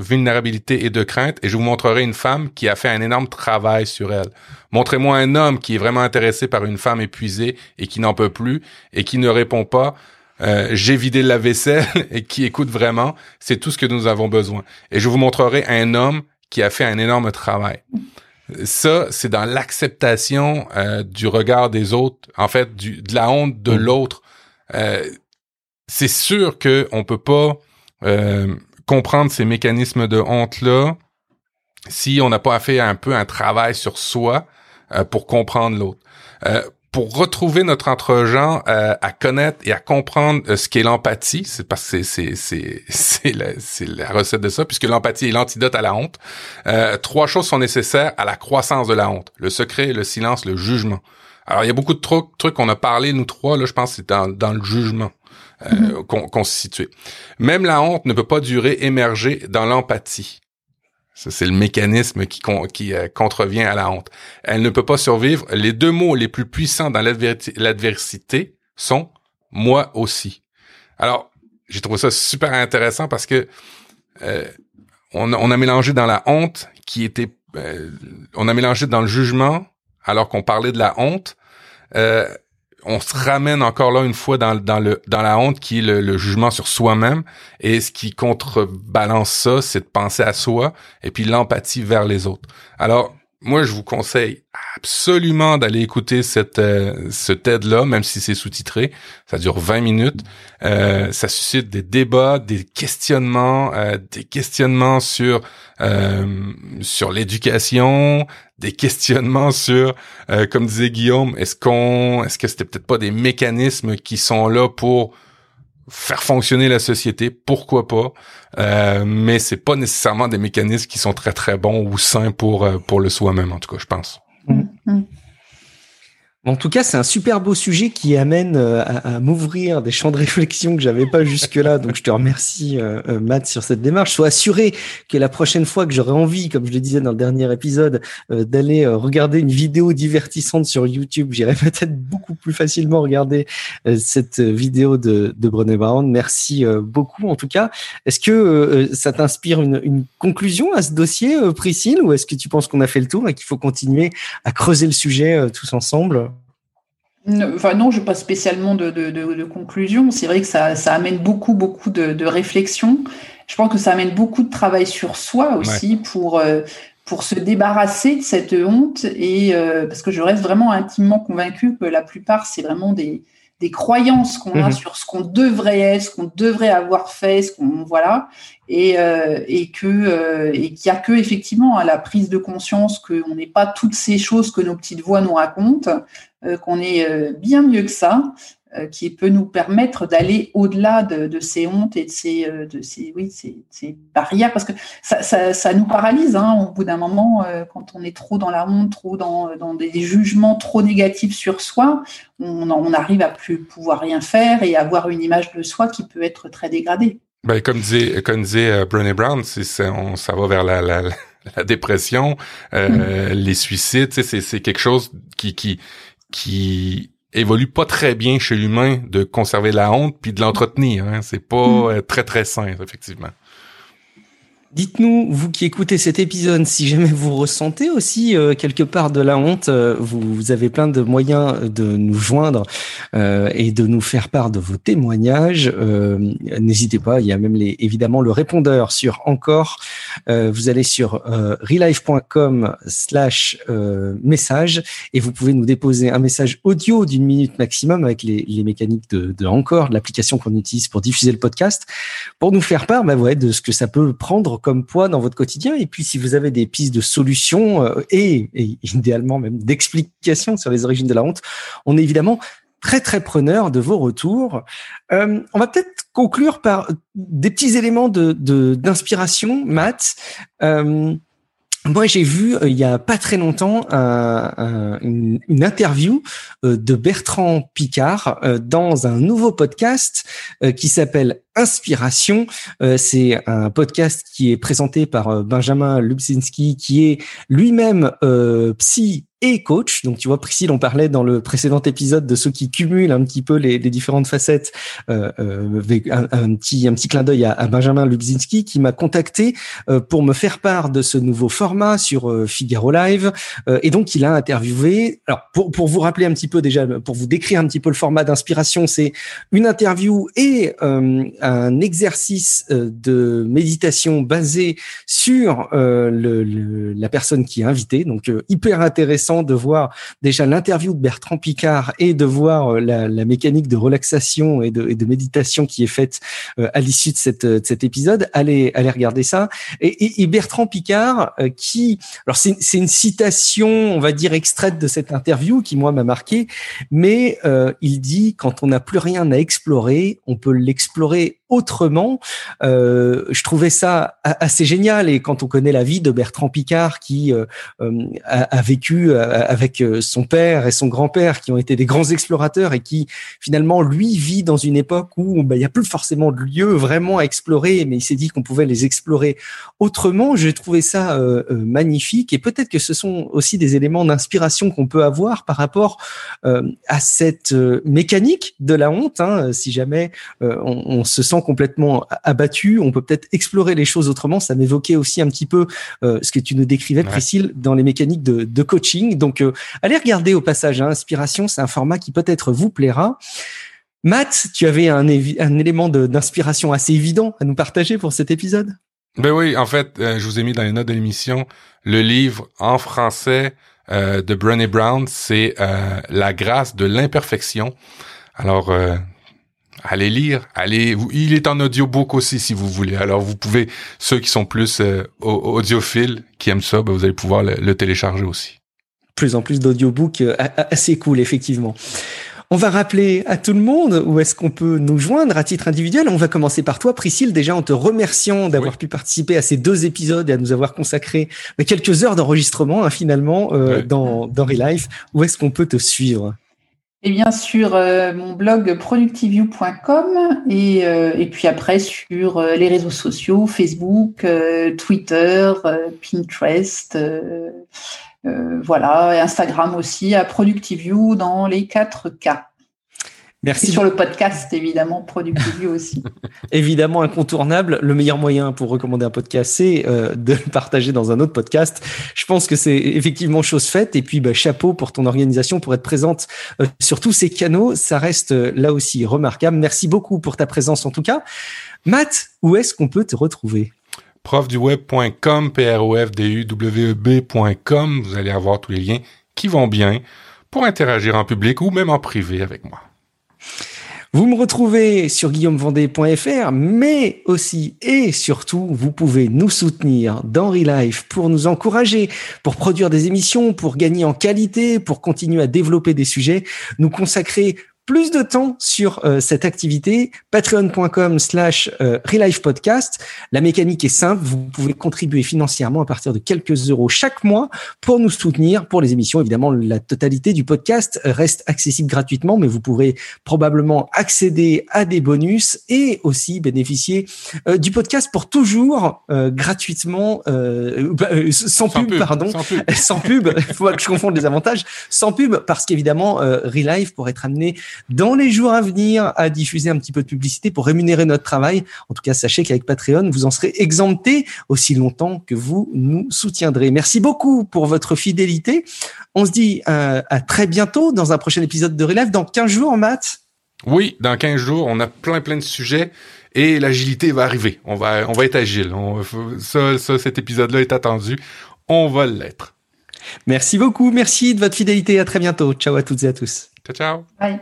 vulnérabilité et de crainte, et je vous montrerai une femme qui a fait un énorme travail sur elle. Montrez-moi un homme qui est vraiment intéressé par une femme épuisée et qui n'en peut plus et qui ne répond pas. Euh, j'ai vidé la vaisselle et qui écoute vraiment, c'est tout ce que nous avons besoin. Et je vous montrerai un homme qui a fait un énorme travail. Ça, c'est dans l'acceptation euh, du regard des autres, en fait, du, de la honte de mm. l'autre. Euh, c'est sûr que on peut pas euh, comprendre ces mécanismes de honte là si on n'a pas fait un peu un travail sur soi pour comprendre l'autre pour retrouver notre entre-gens euh, à connaître et à comprendre euh, ce qu'est l'empathie, c'est parce que c'est c'est c'est la, la recette de ça, puisque l'empathie est l'antidote à la honte. Euh, trois choses sont nécessaires à la croissance de la honte le secret, le silence, le jugement. Alors il y a beaucoup de trucs trucs qu'on a parlé nous trois là, je pense c'est dans dans le jugement. Mm-hmm. qu'on se situe. Même la honte ne peut pas durer émerger dans l'empathie. C'est le mécanisme qui, euh, contrevient à la honte. Elle ne peut pas survivre. Les deux mots les plus puissants dans l'adversité sont moi aussi. Alors, j'ai trouvé ça super intéressant parce que euh, on, a mélangé dans la honte qui était, euh, on a mélangé dans le jugement alors qu'on parlait de la honte on se ramène encore là une fois dans, dans, le, dans la honte qui est le, jugement sur soi-même. Et ce qui contrebalance ça, c'est de penser à soi et puis l'empathie vers les autres. Alors, moi, je vous conseille absolument d'aller écouter cette euh, ce TED-là, même si c'est sous-titré. Ça dure 20 minutes. Euh, ça suscite des débats, des questionnements, euh, des questionnements sur sur l'éducation, des questionnements sur, comme disait Guillaume, est-ce qu'on, est-ce que c'était peut-être pas des mécanismes qui sont là pour faire fonctionner la société, pourquoi pas, euh, mais c'est pas nécessairement des mécanismes qui sont très très bons ou sains pour euh, pour le soi-même en tout cas, je pense. Mm. Mm. En tout cas, c'est un super beau sujet qui amène euh, à, m'ouvrir des champs de réflexion que j'avais pas jusque-là. Donc, je te remercie, euh, euh, Matt, sur cette démarche. Sois assuré que la prochaine fois que j'aurai envie, comme je le disais dans le dernier épisode, d'aller regarder une vidéo divertissante sur YouTube, j'irai peut-être beaucoup plus facilement regarder cette vidéo de, de Brené Brown. Merci beaucoup, en tout cas. Est-ce que ça t'inspire une, une, conclusion à ce dossier, Priscille, ou est-ce que tu penses qu'on a fait le tour et qu'il faut continuer à creuser le sujet tous ensemble? Enfin non, je pas spécialement de, de, de, conclusion. C'est vrai que ça, ça, amène beaucoup, beaucoup de, de réflexion. Je pense que ça amène beaucoup de travail sur soi aussi pour, euh, pour se débarrasser de cette honte et parce que je reste vraiment intimement convaincue que la plupart c'est vraiment des, des croyances qu'on a mhm. sur ce qu'on devrait être, ce qu'on devrait avoir fait, ce qu'on voilà, et, euh, et que euh, et qu'il y a que effectivement à la prise de conscience qu'on n'est pas toutes ces choses que nos petites voix nous racontent, euh, qu'on est bien mieux que ça, qui peut nous permettre d'aller au-delà de, ces hontes et de ces, euh, de ces, oui, ces, barrières, parce que ça, ça, nous paralyse hein, au bout d'un moment, euh, quand on est trop dans la honte, trop dans, dans des jugements trop négatifs sur soi, on, on arrive à plus pouvoir rien faire et avoir une image de soi qui peut être très dégradée. Ben, comme disait, comme disait Brené Brown, c'est, on, ça va vers la, la, la dépression, euh, mm. les suicides, c'est, c'est quelque chose qui, qui, qui évolue pas très bien chez l'humain de conserver la honte puis de l'entretenir. Hein. C'est pas mm. euh, très très sain, effectivement. Dites-nous, vous qui écoutez cet épisode, si jamais vous ressentez aussi euh, quelque part de la honte, euh, vous, avez plein de moyens de nous joindre euh, et de nous faire part de vos témoignages. N'hésitez pas, il y a même les, évidemment le répondeur sur encore. vous allez sur relife.com slash message et vous pouvez nous déposer un message audio d'une minute maximum avec les, les mécaniques de, de encore, l'application qu'on utilise pour diffuser le podcast, pour nous faire part bah ouais, de ce que ça peut prendre comme poids dans votre quotidien. Et puis, si vous avez des pistes de solutions euh, et, idéalement même d'explications sur les origines de la honte, on est évidemment très très preneur de vos retours. Euh, on va peut-être conclure par des petits éléments de d'inspiration, Matt. Euh, moi, j'ai vu il y a pas très longtemps une, interview de Bertrand Picard dans un nouveau podcast qui s'appelle Inspiration. Euh, c'est un podcast qui est présenté par euh, Benjamin Lubzinski, qui est lui-même euh, psy et coach. Donc, tu vois, Priscille, on parlait dans le précédent épisode de ceux qui cumulent un petit peu les, différentes facettes. Euh, avec un, petit, un petit clin d'œil à, Benjamin Lubzinski qui m'a contacté pour me faire part de ce nouveau format sur Figaro Live. et donc, il a interviewé. Alors, pour, pour vous rappeler un petit peu déjà, pour vous décrire un petit peu le format d'inspiration, c'est une interview et un exercice euh, de méditation basé sur euh, la personne qui est invitée. Donc euh, hyper intéressant de voir déjà l'interview de Bertrand Picard et de voir la, la mécanique de relaxation et de, et de, méditation qui est faite à l'issue de, cette, de cet épisode. Allez, allez regarder ça. Et, et, Bertrand Picard qui, alors c'est une citation, on va dire extraite de cette interview qui moi m'a marqué, mais il dit quand on n'a plus rien à explorer, on peut l'explorer autrement. Euh, je trouvais ça assez génial et quand on connaît la vie de Bertrand Picard qui euh, euh, a, vécu avec son père et son grand-père qui ont été des grands explorateurs et qui finalement lui vit dans une époque où ben, il n'y a plus forcément de lieux vraiment à explorer, mais il s'est dit qu'on pouvait les explorer autrement. J'ai trouvé ça magnifique et peut-être que ce sont aussi des éléments d'inspiration qu'on peut avoir par rapport à cette mécanique de la honte. Hein, si jamais on se sent complètement abattu. On peut peut-être explorer les choses autrement. Ça m'évoquait aussi un petit peu euh, ce que tu nous décrivais, Priscille, dans les mécaniques de, coaching. Donc, euh, allez regarder au passage. Hein, Inspiration, c'est un format qui peut-être vous plaira. Matt, tu avais un, un élément d'inspiration assez évident à nous partager pour cet épisode? Ben oui, en fait, euh, je vous ai mis dans les notes de l'émission le livre en français de Brené Brown, c'est La grâce de l'imperfection. Alors, allez lire, allez, il est en audiobook aussi si vous voulez. Alors vous pouvez, ceux qui sont plus euh, audiophiles, qui aiment ça, ben, vous allez pouvoir le, télécharger aussi. Plus en plus d'audiobooks, euh, assez cool effectivement. On va rappeler à tout le monde où est-ce qu'on peut nous joindre à titre individuel. On va commencer par toi, Priscille, déjà en te remerciant d'avoir pu participer à ces deux épisodes et à nous avoir consacré ben, quelques heures d'enregistrement hein, finalement euh, dans, dans Relife. Où est-ce qu'on peut te suivre? Et bien sur euh, mon blog productiveview.com et, euh, et puis après sur euh, les réseaux sociaux, Facebook, Twitter, Pinterest, voilà, et Instagram aussi, à Productiveview dans les quatre cas. Merci. Et sur le podcast, évidemment, Productiveview aussi. évidemment, incontournable. Le meilleur moyen pour recommander un podcast, c'est euh, de le partager dans un autre podcast. Je pense que c'est effectivement chose faite. Et puis, bah, chapeau pour ton organisation, pour être présente euh, sur tous ces canaux. Ça reste euh, là aussi remarquable. Merci beaucoup pour ta présence en tout cas. Matt, où est-ce qu'on peut te retrouver? Profduweb.com, p r o f d u w e b.com. Vous allez avoir tous les liens qui vont bien pour interagir en public ou même en privé avec moi. Vous me retrouvez sur guillaumevendée.fr, mais aussi et surtout, vous pouvez nous soutenir dans Relife pour nous encourager, pour produire des émissions, pour gagner en qualité, pour continuer à développer des sujets, nous consacrer plus de temps sur euh, cette activité, patreon.com slash euh, podcast. La mécanique est simple, vous pouvez contribuer financièrement à partir de quelques euros chaque mois pour nous soutenir pour les émissions. Évidemment, la totalité du podcast reste accessible gratuitement, mais vous pourrez probablement accéder à des bonus et aussi bénéficier euh, du podcast pour toujours euh, gratuitement, bah, sans, pub, pardon, sans pub, sans pub. Il faut que je confonde les avantages, sans pub, parce qu'évidemment, Relive pour être amené dans les jours à venir à diffuser un petit peu de publicité pour rémunérer notre travail. En tout cas, sachez qu'avec Patreon, vous en serez exempté aussi longtemps que vous nous soutiendrez. Merci beaucoup pour votre fidélité. On se dit euh, à, très bientôt dans un prochain épisode de Relève dans 15 jours, Matt? Oui, dans 15 jours, on a plein plein de sujets et l'agilité va arriver. On va on va être agile. On, ça, ça, cet épisode-là est attendu. On va l'être. Merci beaucoup. Merci de votre fidélité. À très bientôt. Ciao à toutes et à tous. Ciao, ciao. Bye.